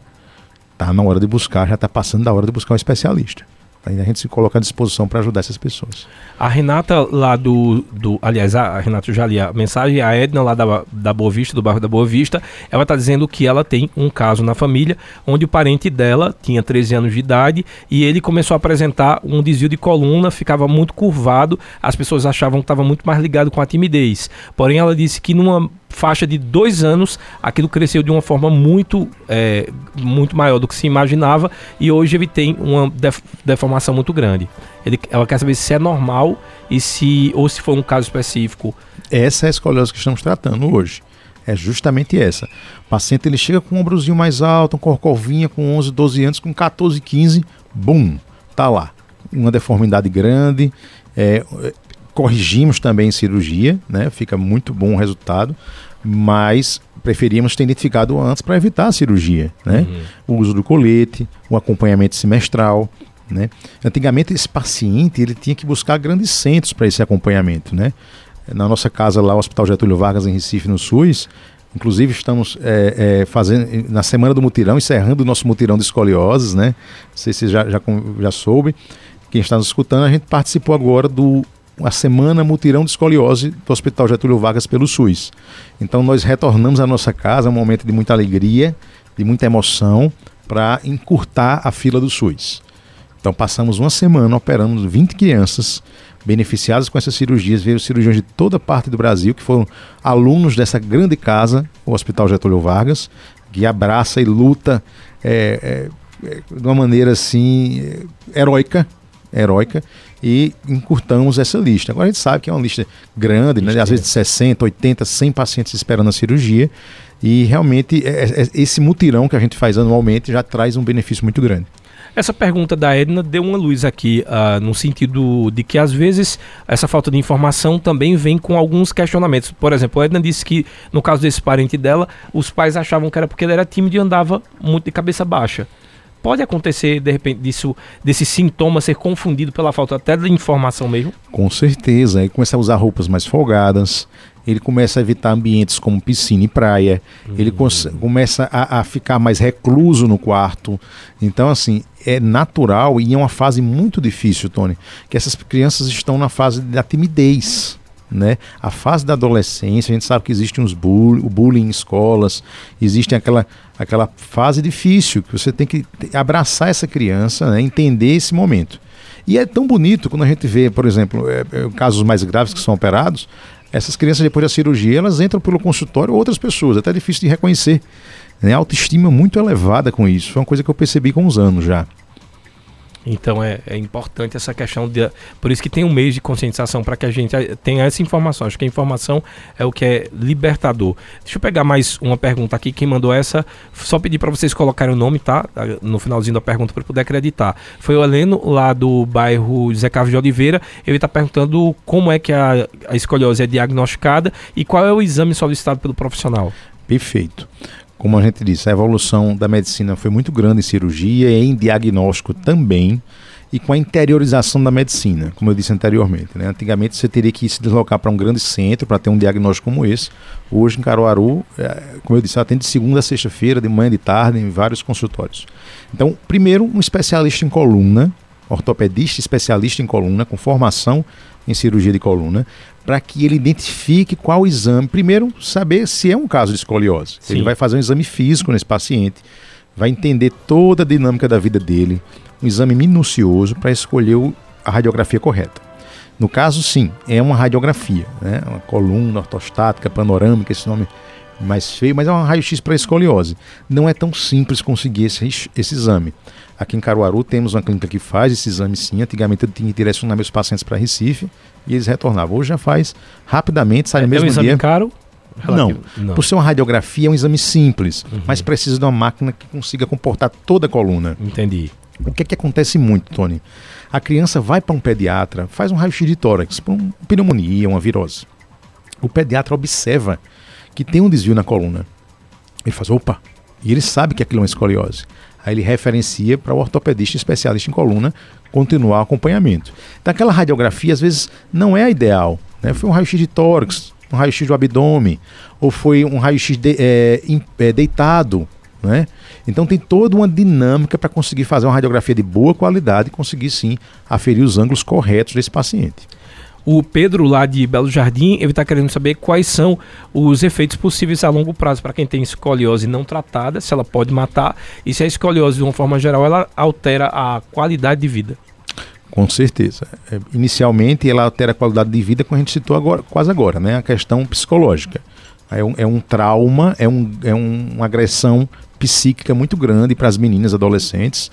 tá na hora de buscar, já está passando da hora de buscar um especialista. A gente se coloca à disposição para ajudar essas pessoas. A Renata lá do. do aliás, a Renata já li a mensagem, a Edna lá da, da Boa Vista, do bairro da Boa Vista, ela está dizendo que ela tem um caso na família onde o parente dela tinha 13 anos de idade e ele começou a apresentar um desvio de coluna, ficava muito curvado, as pessoas achavam que estava muito mais ligado com a timidez. Porém, ela disse que numa faixa de dois anos, aquilo cresceu de uma forma muito, é, muito maior do que se imaginava e hoje ele tem uma def deformação muito grande. Ele, ela quer saber se é normal e se ou se for um caso específico. Essa é a escoliose que estamos tratando hoje. É justamente essa. O paciente ele chega com um ombrozinho mais alto, um corcovinha com 11, 12 anos, com 14, 15, bum, tá lá. Uma deformidade grande, é, corrigimos também em cirurgia, né? Fica muito bom o resultado mas preferíamos ter identificado antes para evitar a cirurgia, né? Uhum. O uso do colete, o acompanhamento semestral, né? Antigamente esse paciente ele tinha que buscar grandes centros para esse acompanhamento, né? Na nossa casa lá, o Hospital Getúlio Vargas em Recife, no SUS, inclusive estamos é, é, fazendo na semana do mutirão, encerrando o nosso mutirão de escolioses, né? Não sei se você já, já, já soube. Quem está nos escutando, a gente participou agora do a semana mutirão de escoliose do Hospital Getúlio Vargas pelo SUS. Então nós retornamos à nossa casa, um momento de muita alegria, de muita emoção, para encurtar a fila do SUS. Então passamos uma semana operando 20 crianças beneficiadas com essas cirurgias, veio cirurgiões de toda parte do Brasil que foram alunos dessa grande casa, o Hospital Getúlio Vargas, que abraça e luta é, é, é de uma maneira assim é, heróica, heróica e encurtamos essa lista. Agora a gente sabe que é uma lista grande, né? às vezes 60, 80, 100 pacientes esperando a cirurgia. E realmente é, é, é, esse mutirão que a gente faz anualmente já traz um benefício muito grande. Essa pergunta da Edna deu uma luz aqui, uh, no sentido de que às vezes essa falta de informação também vem com alguns questionamentos. Por exemplo, a Edna disse que no caso desse parente dela, os pais achavam que era porque ele era tímido e andava muito de cabeça baixa pode acontecer, de repente, disso, desse sintoma ser confundido pela falta até de informação mesmo? Com certeza. Ele começa a usar roupas mais folgadas, ele começa a evitar ambientes como piscina e praia, uhum. ele começa a, a, ficar mais recluso no quarto. Então, assim, é natural e é uma fase muito difícil, Tony, que essas crianças estão na fase da timidez. Né? A fase da adolescência, a gente sabe que existe uns bullying, o bullying em escolas, existe aquela, aquela fase difícil que você tem que abraçar essa criança, né? entender esse momento. E é tão bonito quando a gente vê, por exemplo, é, é, casos mais graves que são operados, essas crianças depois da cirurgia, elas entram pelo consultório outras pessoas, é até difícil de reconhecer. Né? A autoestima muito elevada com isso, foi uma coisa que eu percebi com os anos já. Então é, é, importante essa questão de. Por isso que tem um mês de conscientização para que a gente tenha essa informação. Acho que a informação é o que é libertador. Deixa eu pegar mais uma pergunta aqui. Quem mandou essa, só pedir para vocês colocarem o nome, tá? No finalzinho da pergunta para poder acreditar. Foi o Heleno, lá do bairro Zé Carlos de Oliveira. Ele está perguntando como é que a, a escoliose é diagnosticada e qual é o exame solicitado pelo profissional. Perfeito como a gente disse, a evolução da medicina foi muito grande em cirurgia e em diagnóstico também, e com a interiorização da medicina, como eu disse anteriormente. Né? Antigamente você teria que se deslocar para um grande centro para ter um diagnóstico como esse. Hoje em Caruaru, é, como eu disse, atende de segunda a sexta-feira, de manhã e de tarde, em vários consultórios. Então, primeiro, um especialista em coluna, ortopedista especialista em coluna, com formação em cirurgia de coluna, para que ele identifique qual exame. Primeiro, saber se é um caso de escoliose. Sim. Ele vai fazer um exame físico nesse paciente, vai entender toda a dinâmica da vida dele, um exame minucioso para escolher a radiografia correta. No caso, sim, é uma radiografia, né? uma coluna ortostática, panorâmica, esse nome mais feio, mas é um raio-x para escoliose. Não é tão simples conseguir esse, esse exame. Aqui em Caruaru temos uma clínica que faz esse exame sim. Antigamente eu tinha que direcionar meus pacientes para Recife e eles retornavam. Hoje já faz rapidamente, sai é, no mesmo é um exame dia. caro? Não. não. Por ser uma radiografia é um exame simples, uhum. mas precisa de uma máquina que consiga comportar toda a coluna. Entendi. O que é que acontece muito, Tony? A criança vai para um pediatra, faz um raio-x de tórax, para uma pneumonia, uma virose. O pediatra observa que tem um desvio na coluna. Ele faz, opa, e ele sabe que aquilo é uma escoliose. Aí ele referencia para o ortopedista especialista em coluna continuar o acompanhamento. Então aquela radiografia às vezes não é a ideal. Né? Foi um raio-x de tórax, um raio-x do abdômen, ou foi um raio-x de, é, é, deitado. Né? Então tem toda uma dinâmica para conseguir fazer uma radiografia de boa qualidade e conseguir sim aferir os ângulos corretos desse paciente. O Pedro, lá de Belo Jardim, ele está querendo saber quais são os efeitos possíveis a longo prazo para quem tem escoliose não tratada, se ela pode matar, e se a escoliose, de uma forma geral, ela altera a qualidade de vida. Com certeza. É, inicialmente, ela altera a qualidade de vida, como a gente citou agora, quase agora, né? A questão psicológica. É um, é um trauma, é, um, é um, uma agressão psíquica muito grande para as meninas adolescentes.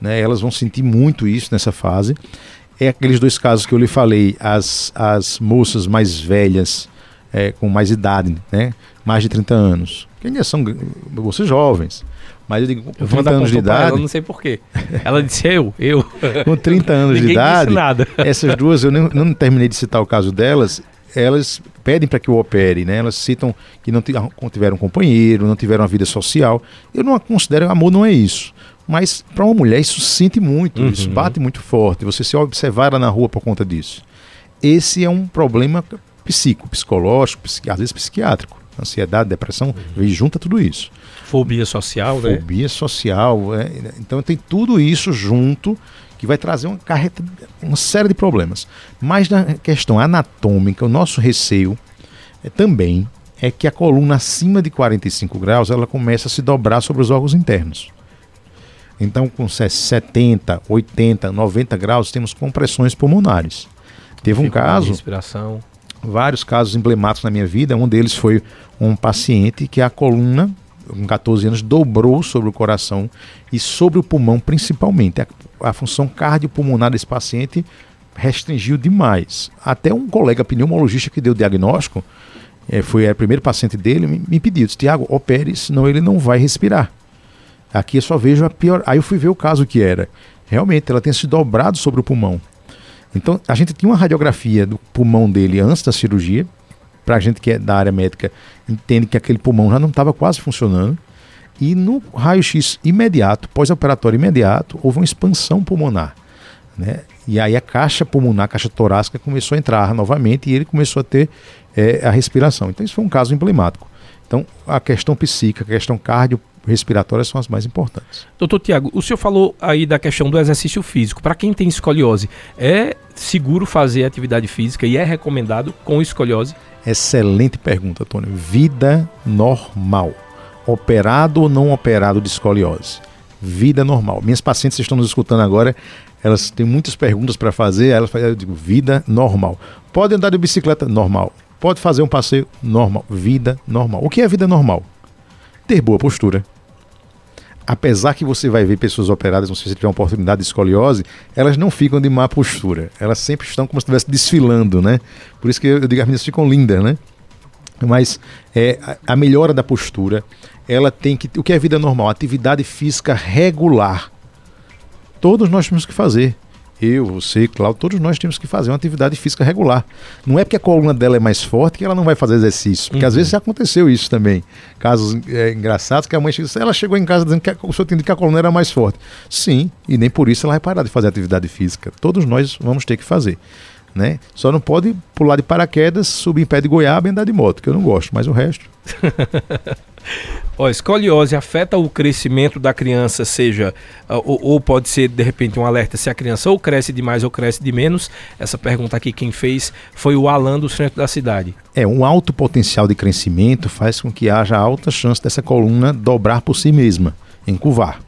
Né? Elas vão sentir muito isso nessa fase é aqueles dois casos que eu lhe falei, as, as moças mais velhas, é, com mais idade, né? mais de 30 anos, que ainda são moças jovens, mas eu digo, com 30 anos de idade. Ela, não sei porquê. Ela disse eu, eu. [LAUGHS] Com 30 anos de idade, nada. [LAUGHS] essas duas, eu não, não terminei de citar o caso delas, elas pedem para que eu opere, né? Elas citam que não tiveram um companheiro, não tiveram uma vida social. Eu não considero amor não é isso. Mas para uma mulher isso sente muito, uhum. isso bate muito forte. Você se observar ela na rua por conta disso. Esse é um problema psico, psicológico, psiqui, às vezes psiquiátrico. Ansiedade, depressão, uhum. vem junta tudo isso. Fobia social, Fobia né? Fobia social. É, então tem tudo isso junto que vai trazer uma carreta, uma série de problemas. Mas na questão anatômica, o nosso receio é, também é que a coluna acima de 45 graus ela começa a se dobrar sobre os órgãos internos. Então, com 70, 80, 90 graus, temos compressões pulmonares. Teve um caso. Respiração. Vários casos emblemáticos na minha vida. Um deles foi um paciente que a coluna, com 14 anos, dobrou sobre o coração e sobre o pulmão, principalmente. A, a função cardiopulmonar desse paciente restringiu demais. Até um colega pneumologista que deu o diagnóstico, é, foi o primeiro paciente dele, me, me pediu: Tiago, opere, senão ele não vai respirar. Aqui eu só vejo a pior. Aí eu fui ver o caso que era. Realmente, ela tem se dobrado sobre o pulmão. Então, a gente tinha uma radiografia do pulmão dele antes da cirurgia. Para a gente que é da área médica, entende que aquele pulmão já não estava quase funcionando. E no raio-x imediato, pós-operatório imediato, houve uma expansão pulmonar. Né? E aí a caixa pulmonar, a caixa torácica começou a entrar novamente e ele começou a ter é, a respiração. Então, isso foi um caso emblemático. Então, a questão psíquica, a questão cardio respiratórias são as mais importantes. Doutor Tiago, o senhor falou aí da questão do exercício físico. Para quem tem escoliose, é seguro fazer atividade física e é recomendado com escoliose? Excelente pergunta, Tony. Vida normal. Operado ou não operado de escoliose? Vida normal. Minhas pacientes estão nos escutando agora, elas têm muitas perguntas para fazer, elas fazem, eu digo, vida normal. Pode andar de bicicleta? Normal. Pode fazer um passeio? Normal. Vida normal. O que é vida normal? ter boa postura, apesar que você vai ver pessoas operadas, se tiver uma oportunidade de escoliose, elas não ficam de má postura. Elas sempre estão como se estivesse desfilando, né? Por isso que eu digo, as meninas ficam lindas, né? Mas é, a melhora da postura, ela tem que. O que é vida normal? Atividade física regular. Todos nós temos que fazer eu, você, Cláudio, todos nós temos que fazer uma atividade física regular. Não é porque a coluna dela é mais forte que ela não vai fazer exercício. Porque uhum. às vezes aconteceu isso também. Casos é, engraçados que a mãe chegou, ela chegou em casa dizendo que a, o senhor tinha que a coluna era mais forte. Sim, e nem por isso ela vai parar de fazer atividade física. Todos nós vamos ter que fazer. Né? Só não pode pular de paraquedas, subir em pé de goiaba e andar de moto, que eu não gosto, mas o resto. [LAUGHS] Ó, escoliose afeta o crescimento da criança, seja, uh, ou, ou, pode ser de repente um alerta se a criança ou cresce demais ou cresce de menos. Essa pergunta aqui quem fez foi o Alan do centro da cidade. É, um alto potencial de crescimento faz com que haja alta chance dessa coluna dobrar por si mesma, encurvar.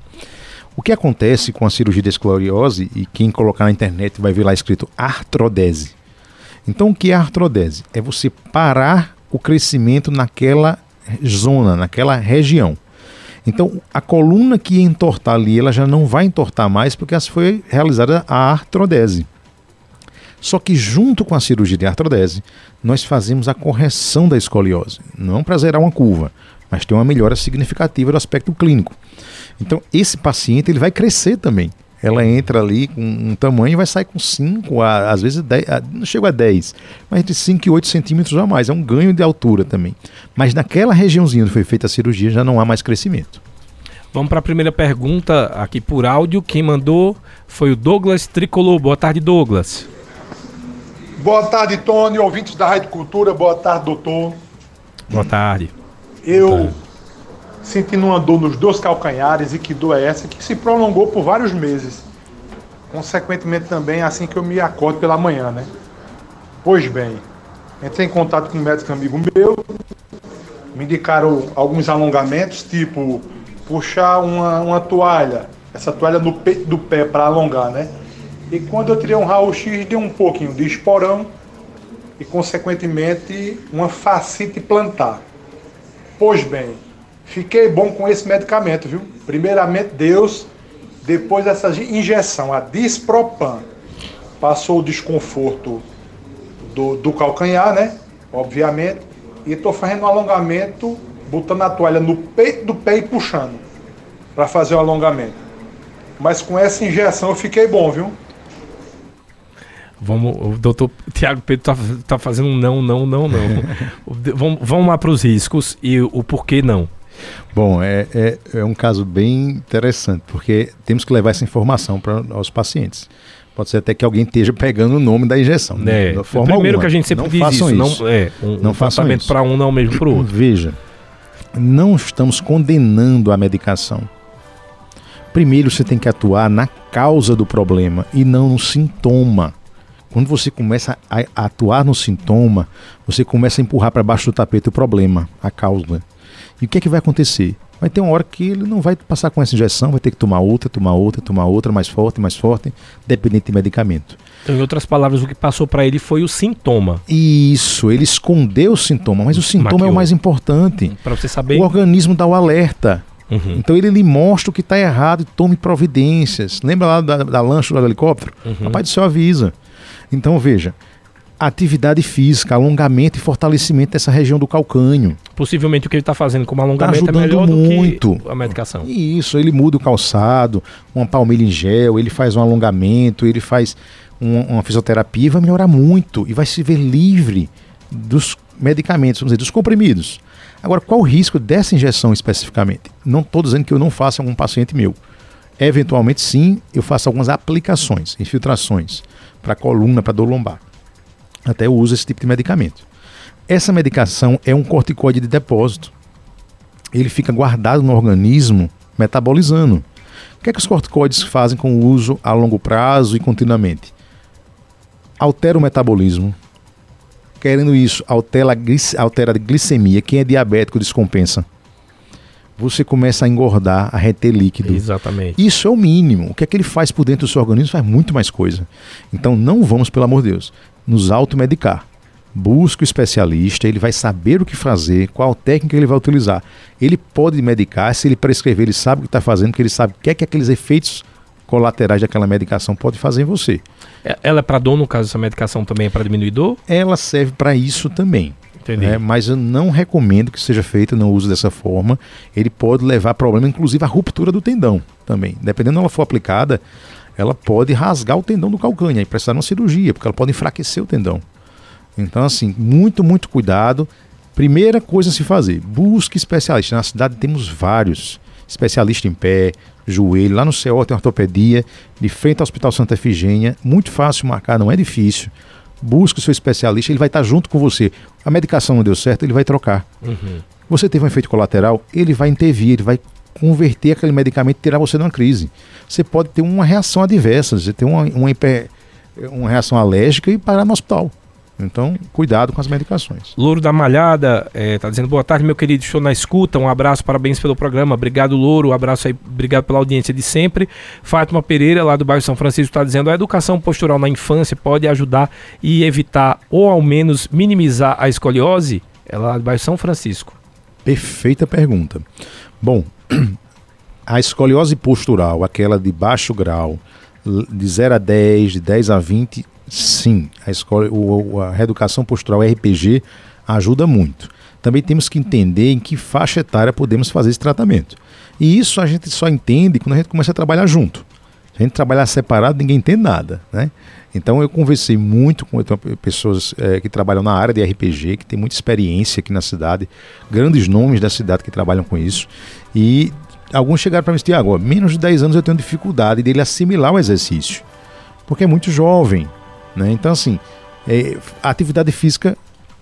O que acontece com a cirurgia de escoliose, e quem colocar na internet vai ver lá escrito artrodese. Então, o que é artrodese? É você parar o crescimento naquela zona, naquela região. Então, a coluna que entortar ali, ela já não vai entortar mais porque foi realizada a artrodese. Só que junto com a cirurgia de artrodese, nós fazemos a correção da escoliose, não para zerar uma curva, mas tem uma melhora significativa do aspecto clínico. Então, esse paciente ele vai crescer também ela entra ali com um tamanho e vai sair com 5, às vezes 10, não chega a 10, mas entre 5 e 8 centímetros a mais. É um ganho de altura também. Mas naquela regiãozinha onde foi feita a cirurgia já não há mais crescimento. Vamos para a primeira pergunta aqui por áudio. Quem mandou foi o Douglas Tricolor. Boa tarde, Douglas. Boa tarde, Tony, ouvintes da Rádio Cultura. Boa tarde, doutor. Boa tarde. Eu Boa tarde sentindo uma dor nos dois calcanhares e que dor é essa que se prolongou por vários meses. Consequentemente também assim que eu me acordo pela manhã, né? Pois bem, entrei em contato com um médico amigo meu, me indicaram alguns alongamentos, tipo puxar uma, uma toalha, essa toalha no peito do pé para alongar, né? E quando eu tirei um raio-x, deu um pouquinho de esporão e, consequentemente, uma facite plantar. Pois bem, Fiquei bom com esse medicamento, viu? Primeiramente Deus, depois dessa injeção, a Dispropan. Passou o desconforto do, do calcanhar, né? Obviamente. E estou fazendo um alongamento, botando a toalha no peito do pé e puxando. Para fazer o alongamento. Mas com essa injeção eu fiquei bom, viu? Vamos, o doutor Tiago Pedro tá, tá fazendo um não, não, não, não. [LAUGHS] vamos, vamos lá para os riscos e o porquê não. Bom, é, é, é, um caso bem interessante, porque temos que levar essa informação para os pacientes. Pode ser até que alguém esteja pegando o nome da injeção. Né? É, da forma primeiro alguma. que a gente sempre não diz isso, isso. Não, é, um, não um tratamento para um não mesmo para o outro. Veja, não estamos condenando a medicação. Primeiro você tem que atuar na causa do problema e não no sintoma. Quando você começa a atuar no sintoma, você começa a empurrar para baixo do tapete o problema, a causa. E o que é que vai acontecer? Vai ter uma hora que ele não vai passar com essa injeção, vai ter que tomar outra, tomar outra, tomar outra, mais forte, mais forte, dependente de medicamento. Então, em outras palavras, o que passou para ele foi o sintoma. Isso, ele escondeu o sintoma, mas o sintoma Maquiou. é o mais importante. Para você saber. O organismo dá o alerta. Uhum. Então ele lhe mostra o que está errado e tome providências. Lembra lá da, da lancha do helicóptero? Uhum. Papai do céu avisa. Então veja, atividade física, alongamento e fortalecimento dessa região do calcânio. Possivelmente o que ele está fazendo como alongamento tá é melhor muito. do que a medicação. Isso, ele muda o calçado, uma palmilha em gel, ele faz um alongamento, ele faz um, uma fisioterapia vai melhorar muito e vai se ver livre dos medicamentos, vamos dizer, dos comprimidos. Agora, qual o risco dessa injeção especificamente? Não estou dizendo que eu não faça algum paciente meu. Eventualmente, sim, eu faço algumas aplicações, infiltrações para coluna, para dor lombar até usa esse tipo de medicamento. Essa medicação é um corticoide de depósito. Ele fica guardado no organismo, metabolizando. O que é que os corticoides fazem com o uso a longo prazo e continuamente? Altera o metabolismo. Querendo isso, altera a, glic altera a glicemia. Quem é diabético descompensa. Você começa a engordar, a reter líquido. Exatamente. Isso é o mínimo. O que é que ele faz por dentro do seu organismo faz muito mais coisa. Então não vamos, pelo amor de Deus, nos automedicar. busque o especialista, ele vai saber o que fazer, qual técnica ele vai utilizar. Ele pode medicar, se ele prescrever, ele sabe o que está fazendo, porque ele sabe o que é que aqueles efeitos colaterais daquela medicação pode fazer em você. É, ela é para dor, no caso, essa medicação também é para diminuir dor? Ela serve para isso também. Né? Mas eu não recomendo que seja feito no uso dessa forma. Ele pode levar a problema, inclusive a ruptura do tendão também. Dependendo de ela for aplicada, ela pode rasgar o tendão do calcânio e precisar de uma cirurgia, porque ela pode enfraquecer o tendão. Então, assim, muito, muito cuidado. Primeira coisa a se fazer, busque especialista. Na cidade temos vários especialistas em pé, joelho. Lá no CO tem ortopedia, de frente ao Hospital Santa Efigênia. Muito fácil marcar, não é difícil. Busque o seu especialista, ele vai estar junto com você. A medicação não deu certo, ele vai trocar. Uhum. Você teve um efeito colateral, ele vai intervir, ele vai converter aquele medicamento e tirar você de uma crise. Você pode ter uma reação adversa, você ter uma, uma, uma reação alérgica e parar no hospital. Então, cuidado com as medicações. Louro da Malhada está é, dizendo boa tarde, meu querido. Estou na escuta. Um abraço, parabéns pelo programa. Obrigado, Louro. Um abraço aí, obrigado pela audiência de sempre. Fátima Pereira, lá do bairro São Francisco, está dizendo a educação postural na infância pode ajudar e evitar, ou ao menos minimizar a escoliose? É lá do bairro São Francisco. Perfeita pergunta. Bom, [CLEARS THROAT] a escoliose postural, aquela de baixo grau, de 0 a 10, de 10 a 20, sim, a, escola, a reeducação postural RPG ajuda muito. Também temos que entender em que faixa etária podemos fazer esse tratamento. E isso a gente só entende quando a gente começa a trabalhar junto. Se a gente trabalhar separado, ninguém entende nada, né? Então eu conversei muito com pessoas é, que trabalham na área de RPG, que tem muita experiência aqui na cidade, grandes nomes da cidade que trabalham com isso. E alguns chegaram para me dizer, agora, menos de 10 anos eu tenho dificuldade dele assimilar o exercício, porque é muito jovem, né? Então, assim, é, atividade física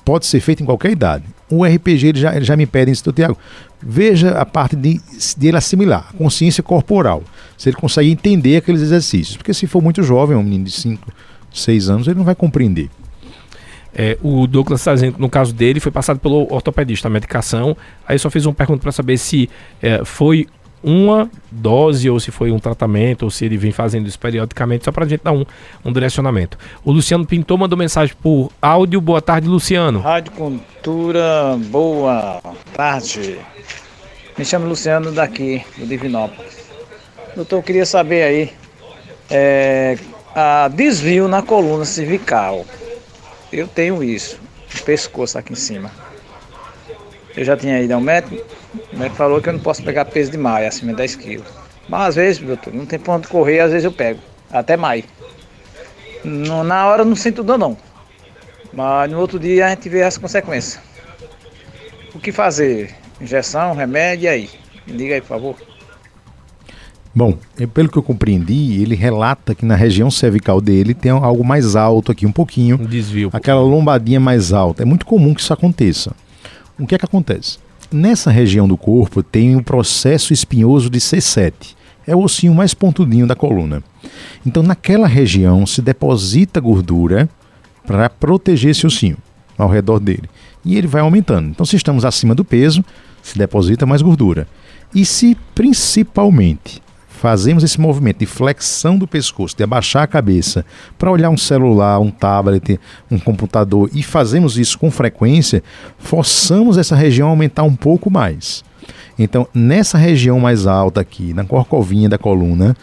pode ser feita em qualquer idade. O RPG ele já, ele já me pede isso, Tiago. Veja a parte de, de ele assimilar, a consciência corporal. Se ele consegue entender aqueles exercícios. Porque se for muito jovem, um menino de 5, 6 anos, ele não vai compreender. É, o Douglas está dizendo no caso dele, foi passado pelo ortopedista a medicação. Aí só fiz uma pergunta para saber se é, foi uma dose ou se foi um tratamento ou se ele vem fazendo isso periodicamente, só para a gente dar um, um direcionamento. O Luciano Pintor mandou mensagem por áudio. Boa tarde, Luciano. Rádio Cultura, boa tarde. Me chamo Luciano daqui, do Divinópolis. Doutor, eu queria saber aí, é, a desvio na coluna cervical. Eu tenho isso, o pescoço aqui em cima. Eu já tinha ido ao médico, o médico falou que eu não posso pegar peso demais, acima de 10 quilos. Mas às vezes, doutor, não tem pra onde correr, às vezes eu pego, até mais. No, na hora eu não sinto dor não, mas no outro dia a gente vê as consequências. O que fazer? Injeção, remédio, e aí? Me diga aí, por favor. Bom, é, pelo que eu compreendi, ele relata que na região cervical dele tem algo mais alto aqui, um pouquinho. Um desvio. Aquela lombadinha mais alta. É muito comum que isso aconteça. O que é que acontece? Nessa região do corpo tem um processo espinhoso de C7. É o ossinho mais pontudinho da coluna. Então, naquela região se deposita gordura para proteger esse ossinho ao redor dele. E ele vai aumentando. Então, se estamos acima do peso, se deposita mais gordura. E se principalmente fazemos esse movimento de flexão do pescoço, de abaixar a cabeça para olhar um celular, um tablet, um computador e fazemos isso com frequência, forçamos essa região a aumentar um pouco mais. Então, nessa região mais alta aqui, na corcovinha da coluna,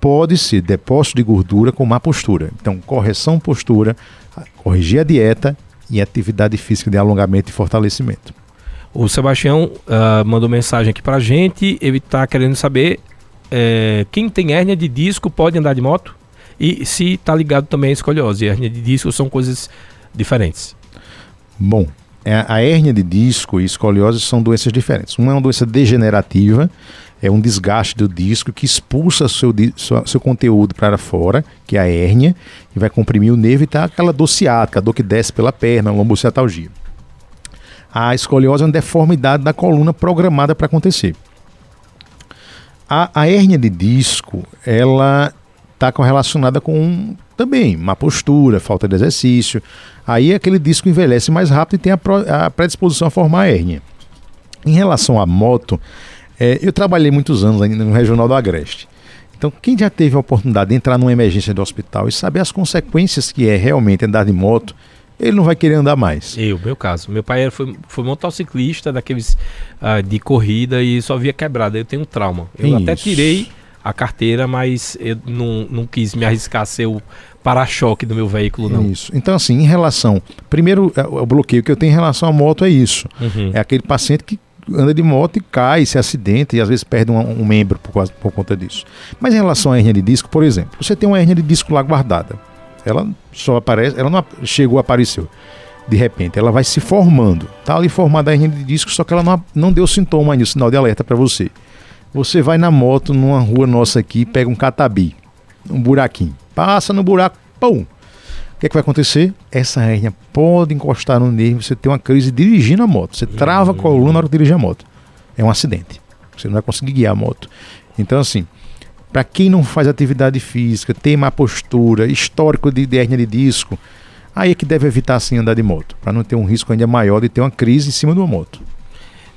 pode ser depósito de gordura com má postura. Então, correção postura, corrigir a dieta e atividade física de alongamento e fortalecimento. O Sebastião uh, mandou mensagem aqui pra gente. Ele está querendo saber é, quem tem hérnia de disco pode andar de moto? E se está ligado também à escoliose. E hérnia de disco são coisas diferentes. Bom, é, a hérnia de disco e escoliose são doenças diferentes. Uma é uma doença degenerativa, é um desgaste do disco que expulsa seu, seu, conteúdo para fora, que é a hérnia, e vai comprimir o nervo e tá aquela dor ciática, a dor que desce pela perna, a lombociatalgia. A escoliose é uma deformidade da coluna programada para acontecer. A, a hérnia de disco, ela está correlacionada com também má postura, falta de exercício. Aí aquele disco envelhece mais rápido e tem a, pro, a predisposição a formar hérnia. Em relação à moto, é, eu trabalhei muitos anos ainda no Regional do Agreste. Então, quem já teve a oportunidade de entrar numa emergência do hospital e saber as consequências que é realmente andar de moto, ele não vai querer andar mais. Eu, meu caso. Meu pai foi, foi motociclista daqueles uh, de corrida e só via quebrada. Eu tenho um trauma. Eu Isso. até tirei a carteira, mas eu não, não quis me arriscar a ser o para-choque do meu veículo, não. Isso. Então, assim, em relação. Primeiro, é, o bloqueio que eu tenho em relação à moto é isso. Uhum. É aquele paciente que anda de moto e cai, se acidenta e às vezes perde um, um membro por, causa, por conta disso. Mas em relação à hernia de disco, por exemplo, você tem uma hernia de disco lá guardada. Ela só aparece, ela não chegou, apareceu. De repente, ela vai se formando. Tá ali formada a hernia de disco, só que ela não, não deu sintoma ainda, sinal de alerta para você. Você vai na moto numa rua nossa aqui, pega um catabi, um buraquinho, passa no buraco, pum. O que, é que vai acontecer? Essa hérnia pode encostar no nervo, você tem uma crise dirigindo a moto. Você trava a coluna na hora de dirigir a moto. É um acidente. Você não vai conseguir guiar a moto. Então, assim, para quem não faz atividade física, tem má postura, histórico de, de hérnia de disco, aí é que deve evitar assim andar de moto, para não ter um risco ainda maior de ter uma crise em cima de uma moto.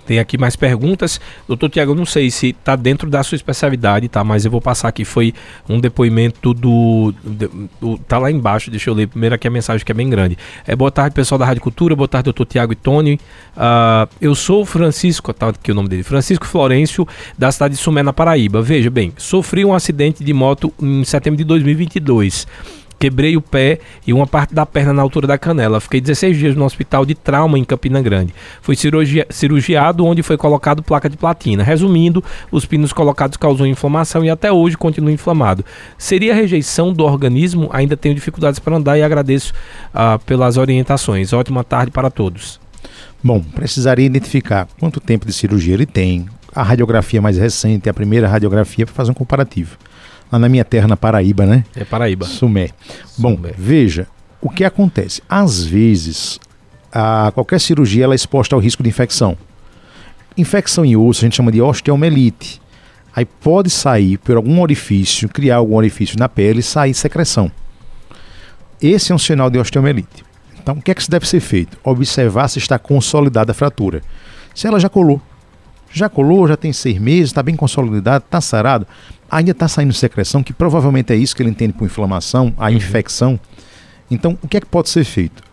Tem aqui mais perguntas. Doutor Tiago, eu não sei se está dentro da sua especialidade, tá? Mas eu vou passar aqui. Foi um depoimento do, do, Tá lá embaixo, deixa eu ler primeiro aqui a mensagem que é bem grande. É boa tarde, pessoal da Rádio Cultura. Boa tarde, doutor Tiago e Tony. Uh, eu sou Francisco, tá aqui o nome dele. Francisco Florencio, da cidade de Sumé, na Paraíba. Veja bem, sofri um acidente de moto em setembro de 2022 quebrei o pé e uma parte da perna na altura da canela. Fiquei 16 dias no hospital de trauma em Campina Grande. Fui cirurgia, cirurgiado onde foi colocado placa de platina. Resumindo, os pinos colocados causou inflamação e até hoje continua inflamado. Seria rejeição do organismo? Ainda tenho dificuldades para andar e agradeço uh, pelas orientações. Ótima tarde para todos. Bom, precisaria identificar quanto tempo de cirurgia ele tem, a radiografia mais recente, a primeira radiografia, para fazer um comparativo lá na minha terra, na Paraíba, né? É Paraíba. Sumé. Bom, veja, o que acontece? Às vezes, a, qualquer cirurgia ela é exposta ao risco de infecção. Infecção em osso a gente chama de osteomelite. Aí pode sair por algum orifício, criar algum orifício na pele e sair secreção. Esse é um sinal de osteomelite. Então, o que é que deve ser feito? Observar se está consolidada a fratura. Se ela já colou, já colou, já tem seis meses, está bem consolidado, está sarado, ainda está saindo secreção, que provavelmente é isso que ele entende por inflamação, a uhum. infecção. Então, o que é que pode ser feito?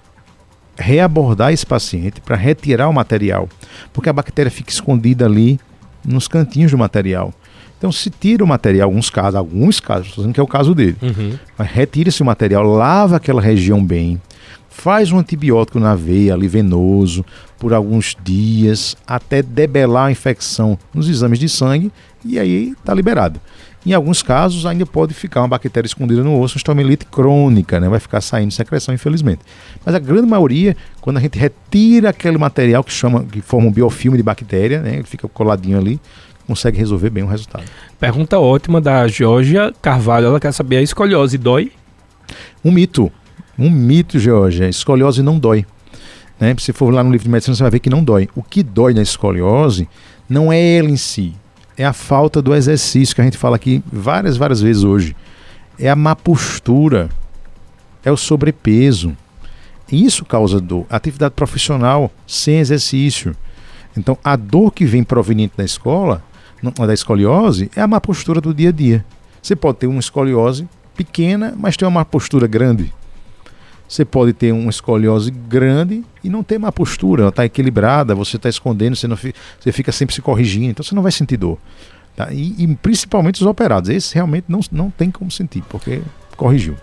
Reabordar esse paciente para retirar o material, porque a bactéria fica escondida ali nos cantinhos do material. Então, se tira o material, alguns casos, alguns casos, estou dizendo que é o caso dele, uhum. mas retira esse material, lava aquela região bem, faz um antibiótico na veia, ali venoso, por alguns dias, até debelar a infecção nos exames de sangue, e aí está liberado. Em alguns casos, ainda pode ficar uma bactéria escondida no osso, uma estomelite crônica, né? vai ficar saindo secreção, infelizmente. Mas a grande maioria, quando a gente retira aquele material que, chama, que forma um biofilme de bactéria, né? ele fica coladinho ali, consegue resolver bem o resultado. Pergunta ótima da Georgia Carvalho, ela quer saber, a escoliose dói? Um mito. Um mito, Georgia. Escoliose não dói. Né? Se for lá no livro de medicina, você vai ver que não dói. O que dói na escoliose não é ela em si, é a falta do exercício que a gente fala aqui várias, várias vezes hoje. É a má postura, é o sobrepeso. Isso causa dor. Atividade profissional sem exercício. Então, a dor que vem proveniente da escola, da escoliose, é a má postura do dia a dia. Você pode ter uma escoliose pequena, mas ter uma má postura grande. Você pode ter uma escoliose grande e não ter má postura, ela está equilibrada, você está escondendo, você, não fica, você fica sempre se corrigindo, então você não vai sentir dor. Tá? E, e principalmente os operados, esses realmente não, não tem como sentir, porque corrigiu.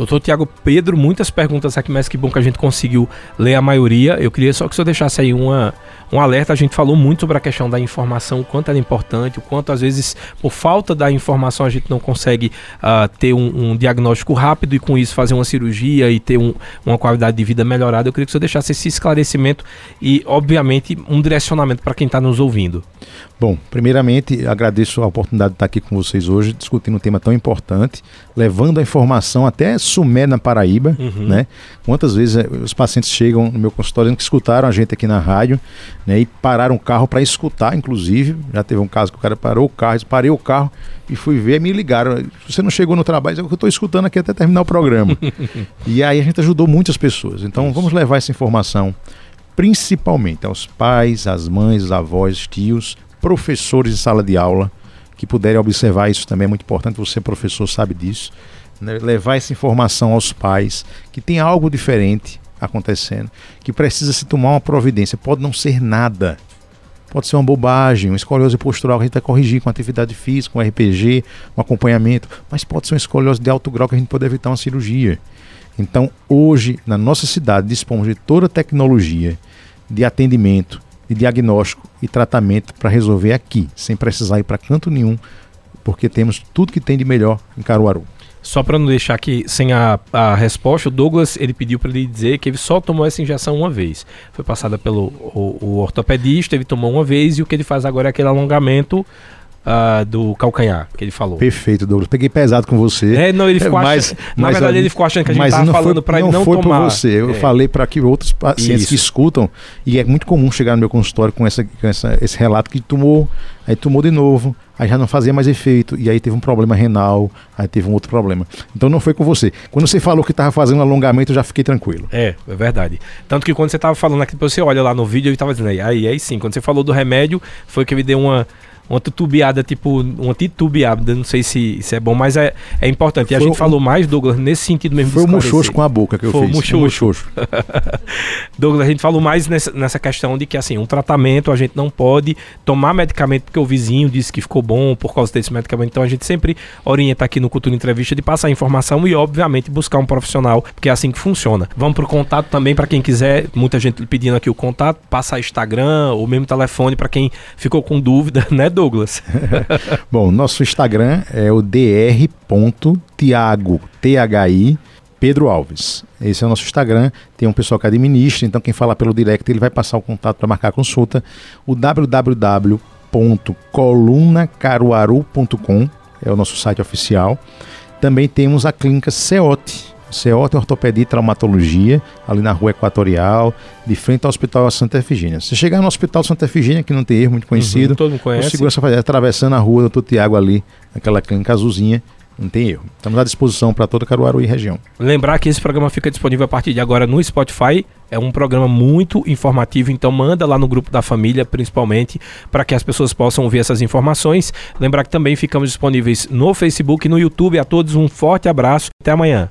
Doutor Tiago Pedro, muitas perguntas aqui, mas que bom que a gente conseguiu ler a maioria. Eu queria só que o senhor deixasse aí uma, um alerta. A gente falou muito sobre a questão da informação, o quanto ela é importante, o quanto às vezes, por falta da informação, a gente não consegue uh, ter um, um, diagnóstico rápido e com isso fazer uma cirurgia e ter um, uma qualidade de vida melhorada. Eu queria que o senhor deixasse esse esclarecimento e, obviamente, um direcionamento para quem está nos ouvindo. Bom, primeiramente agradeço a oportunidade de estar aqui com vocês hoje, discutindo um tema tão importante, levando a informação até Sumé, na Paraíba, uhum. né? Quantas vezes eh, os pacientes chegam no meu consultório que escutaram a gente aqui na rádio, né? E pararam o carro para escutar, inclusive. Já teve um caso que o cara parou o carro, parei o carro e fui ver me ligaram. Você não chegou no trabalho, eu estou escutando aqui até terminar o programa. [LAUGHS] e aí a gente ajudou muitas pessoas. Então Isso. vamos levar essa informação principalmente aos pais, às mães, os avós, tios, professores de sala de aula que puderem observar isso também é muito importante. Você, professor, sabe disso. Né? Levar essa informação aos pais que tem algo diferente acontecendo, que precisa se tomar uma providência. Pode não ser nada. Pode ser uma bobagem, uma escoliose postural que a gente vai corrigir com atividade física, com RPG, um acompanhamento, mas pode ser uma escoliose de alto grau que a gente pode evitar uma cirurgia. Então, hoje, na nossa cidade, dispomos de toda a tecnologia de atendimento, de diagnóstico e tratamento para resolver aqui, sem precisar ir para canto nenhum, porque temos tudo que tem de melhor em Caruaru. Só para não deixar aqui sem a, a resposta, o Douglas ele pediu para ele dizer que ele só tomou essa injeção uma vez. Foi passada pelo o, o ortopedista, ele tomou uma vez e o que ele faz agora é aquele alongamento Uh, do calcanhar que ele falou. Perfeito, Douglas. Peguei pesado com você. É, não, ele ficou mas, achando, mas, na verdade, ele ficou achando que a gente estava falando para ele não, não foi tomar. por você. Eu é. falei para que outros pacientes Isso. que escutam e é muito comum chegar no meu consultório com, essa, com essa, esse relato que tomou, aí tomou de novo, aí já não fazia mais efeito e aí teve um problema renal, aí teve um outro problema. Então não foi com você. Quando você falou que estava fazendo alongamento, eu já fiquei tranquilo. É, é verdade. Tanto que quando você estava falando aqui, você olha lá no vídeo, ele estava dizendo aí, aí, aí sim. Quando você falou do remédio, foi que ele deu uma uma tutubiada, tipo, uma titubeada, não sei se, se é bom, mas é, é importante. E a Foi gente um- falou mais, Douglas, nesse sentido mesmo. Foi o muxoxo com a boca que eu Foi o fiz. muxoxo. Um muxoxo. [LAUGHS] Douglas, a gente falou mais nessa, nessa questão de que, assim, um tratamento a gente não pode tomar medicamento porque o vizinho disse que ficou bom por causa desse medicamento. Então a gente sempre orienta aqui no Cultura Entrevista de passar informação e, obviamente, buscar um profissional, porque é assim que funciona. Vamos pro contato também para quem quiser. Muita gente pedindo aqui o contato, passar Instagram ou mesmo telefone para quem ficou com dúvida, [LAUGHS] né, Douglas? [LAUGHS] Bom, nosso Instagram é o dr.tiago, T-H-I, Pedro Alves. Esse é o nosso Instagram. Tem um pessoal que administra, então quem falar pelo direct ele vai passar o contato para marcar a consulta. O www.colunacaruaru.com é o nosso site oficial. Também temos a clínica CEOT, CEOT Ortopedia e Traumatologia, ali na Rua Equatorial, de frente ao Hospital Santa Efigênia. Se chegar no Hospital Santa Efigênia, que não tem erro, muito conhecido, Uhum, todo mundo o conhece. segurança faz, atravessando a rua, doutor Tiago ali, naquela clínica azulzinha, não tem erro. Estamos à disposição para toda Caruaru e região. Lembrar que esse programa fica disponível a partir de agora no Spotify. É um programa muito informativo, então manda lá no grupo da família, principalmente, para que as pessoas possam ver essas informações. Lembrar que também ficamos disponíveis no Facebook e no YouTube. A todos um forte abraço. Até amanhã.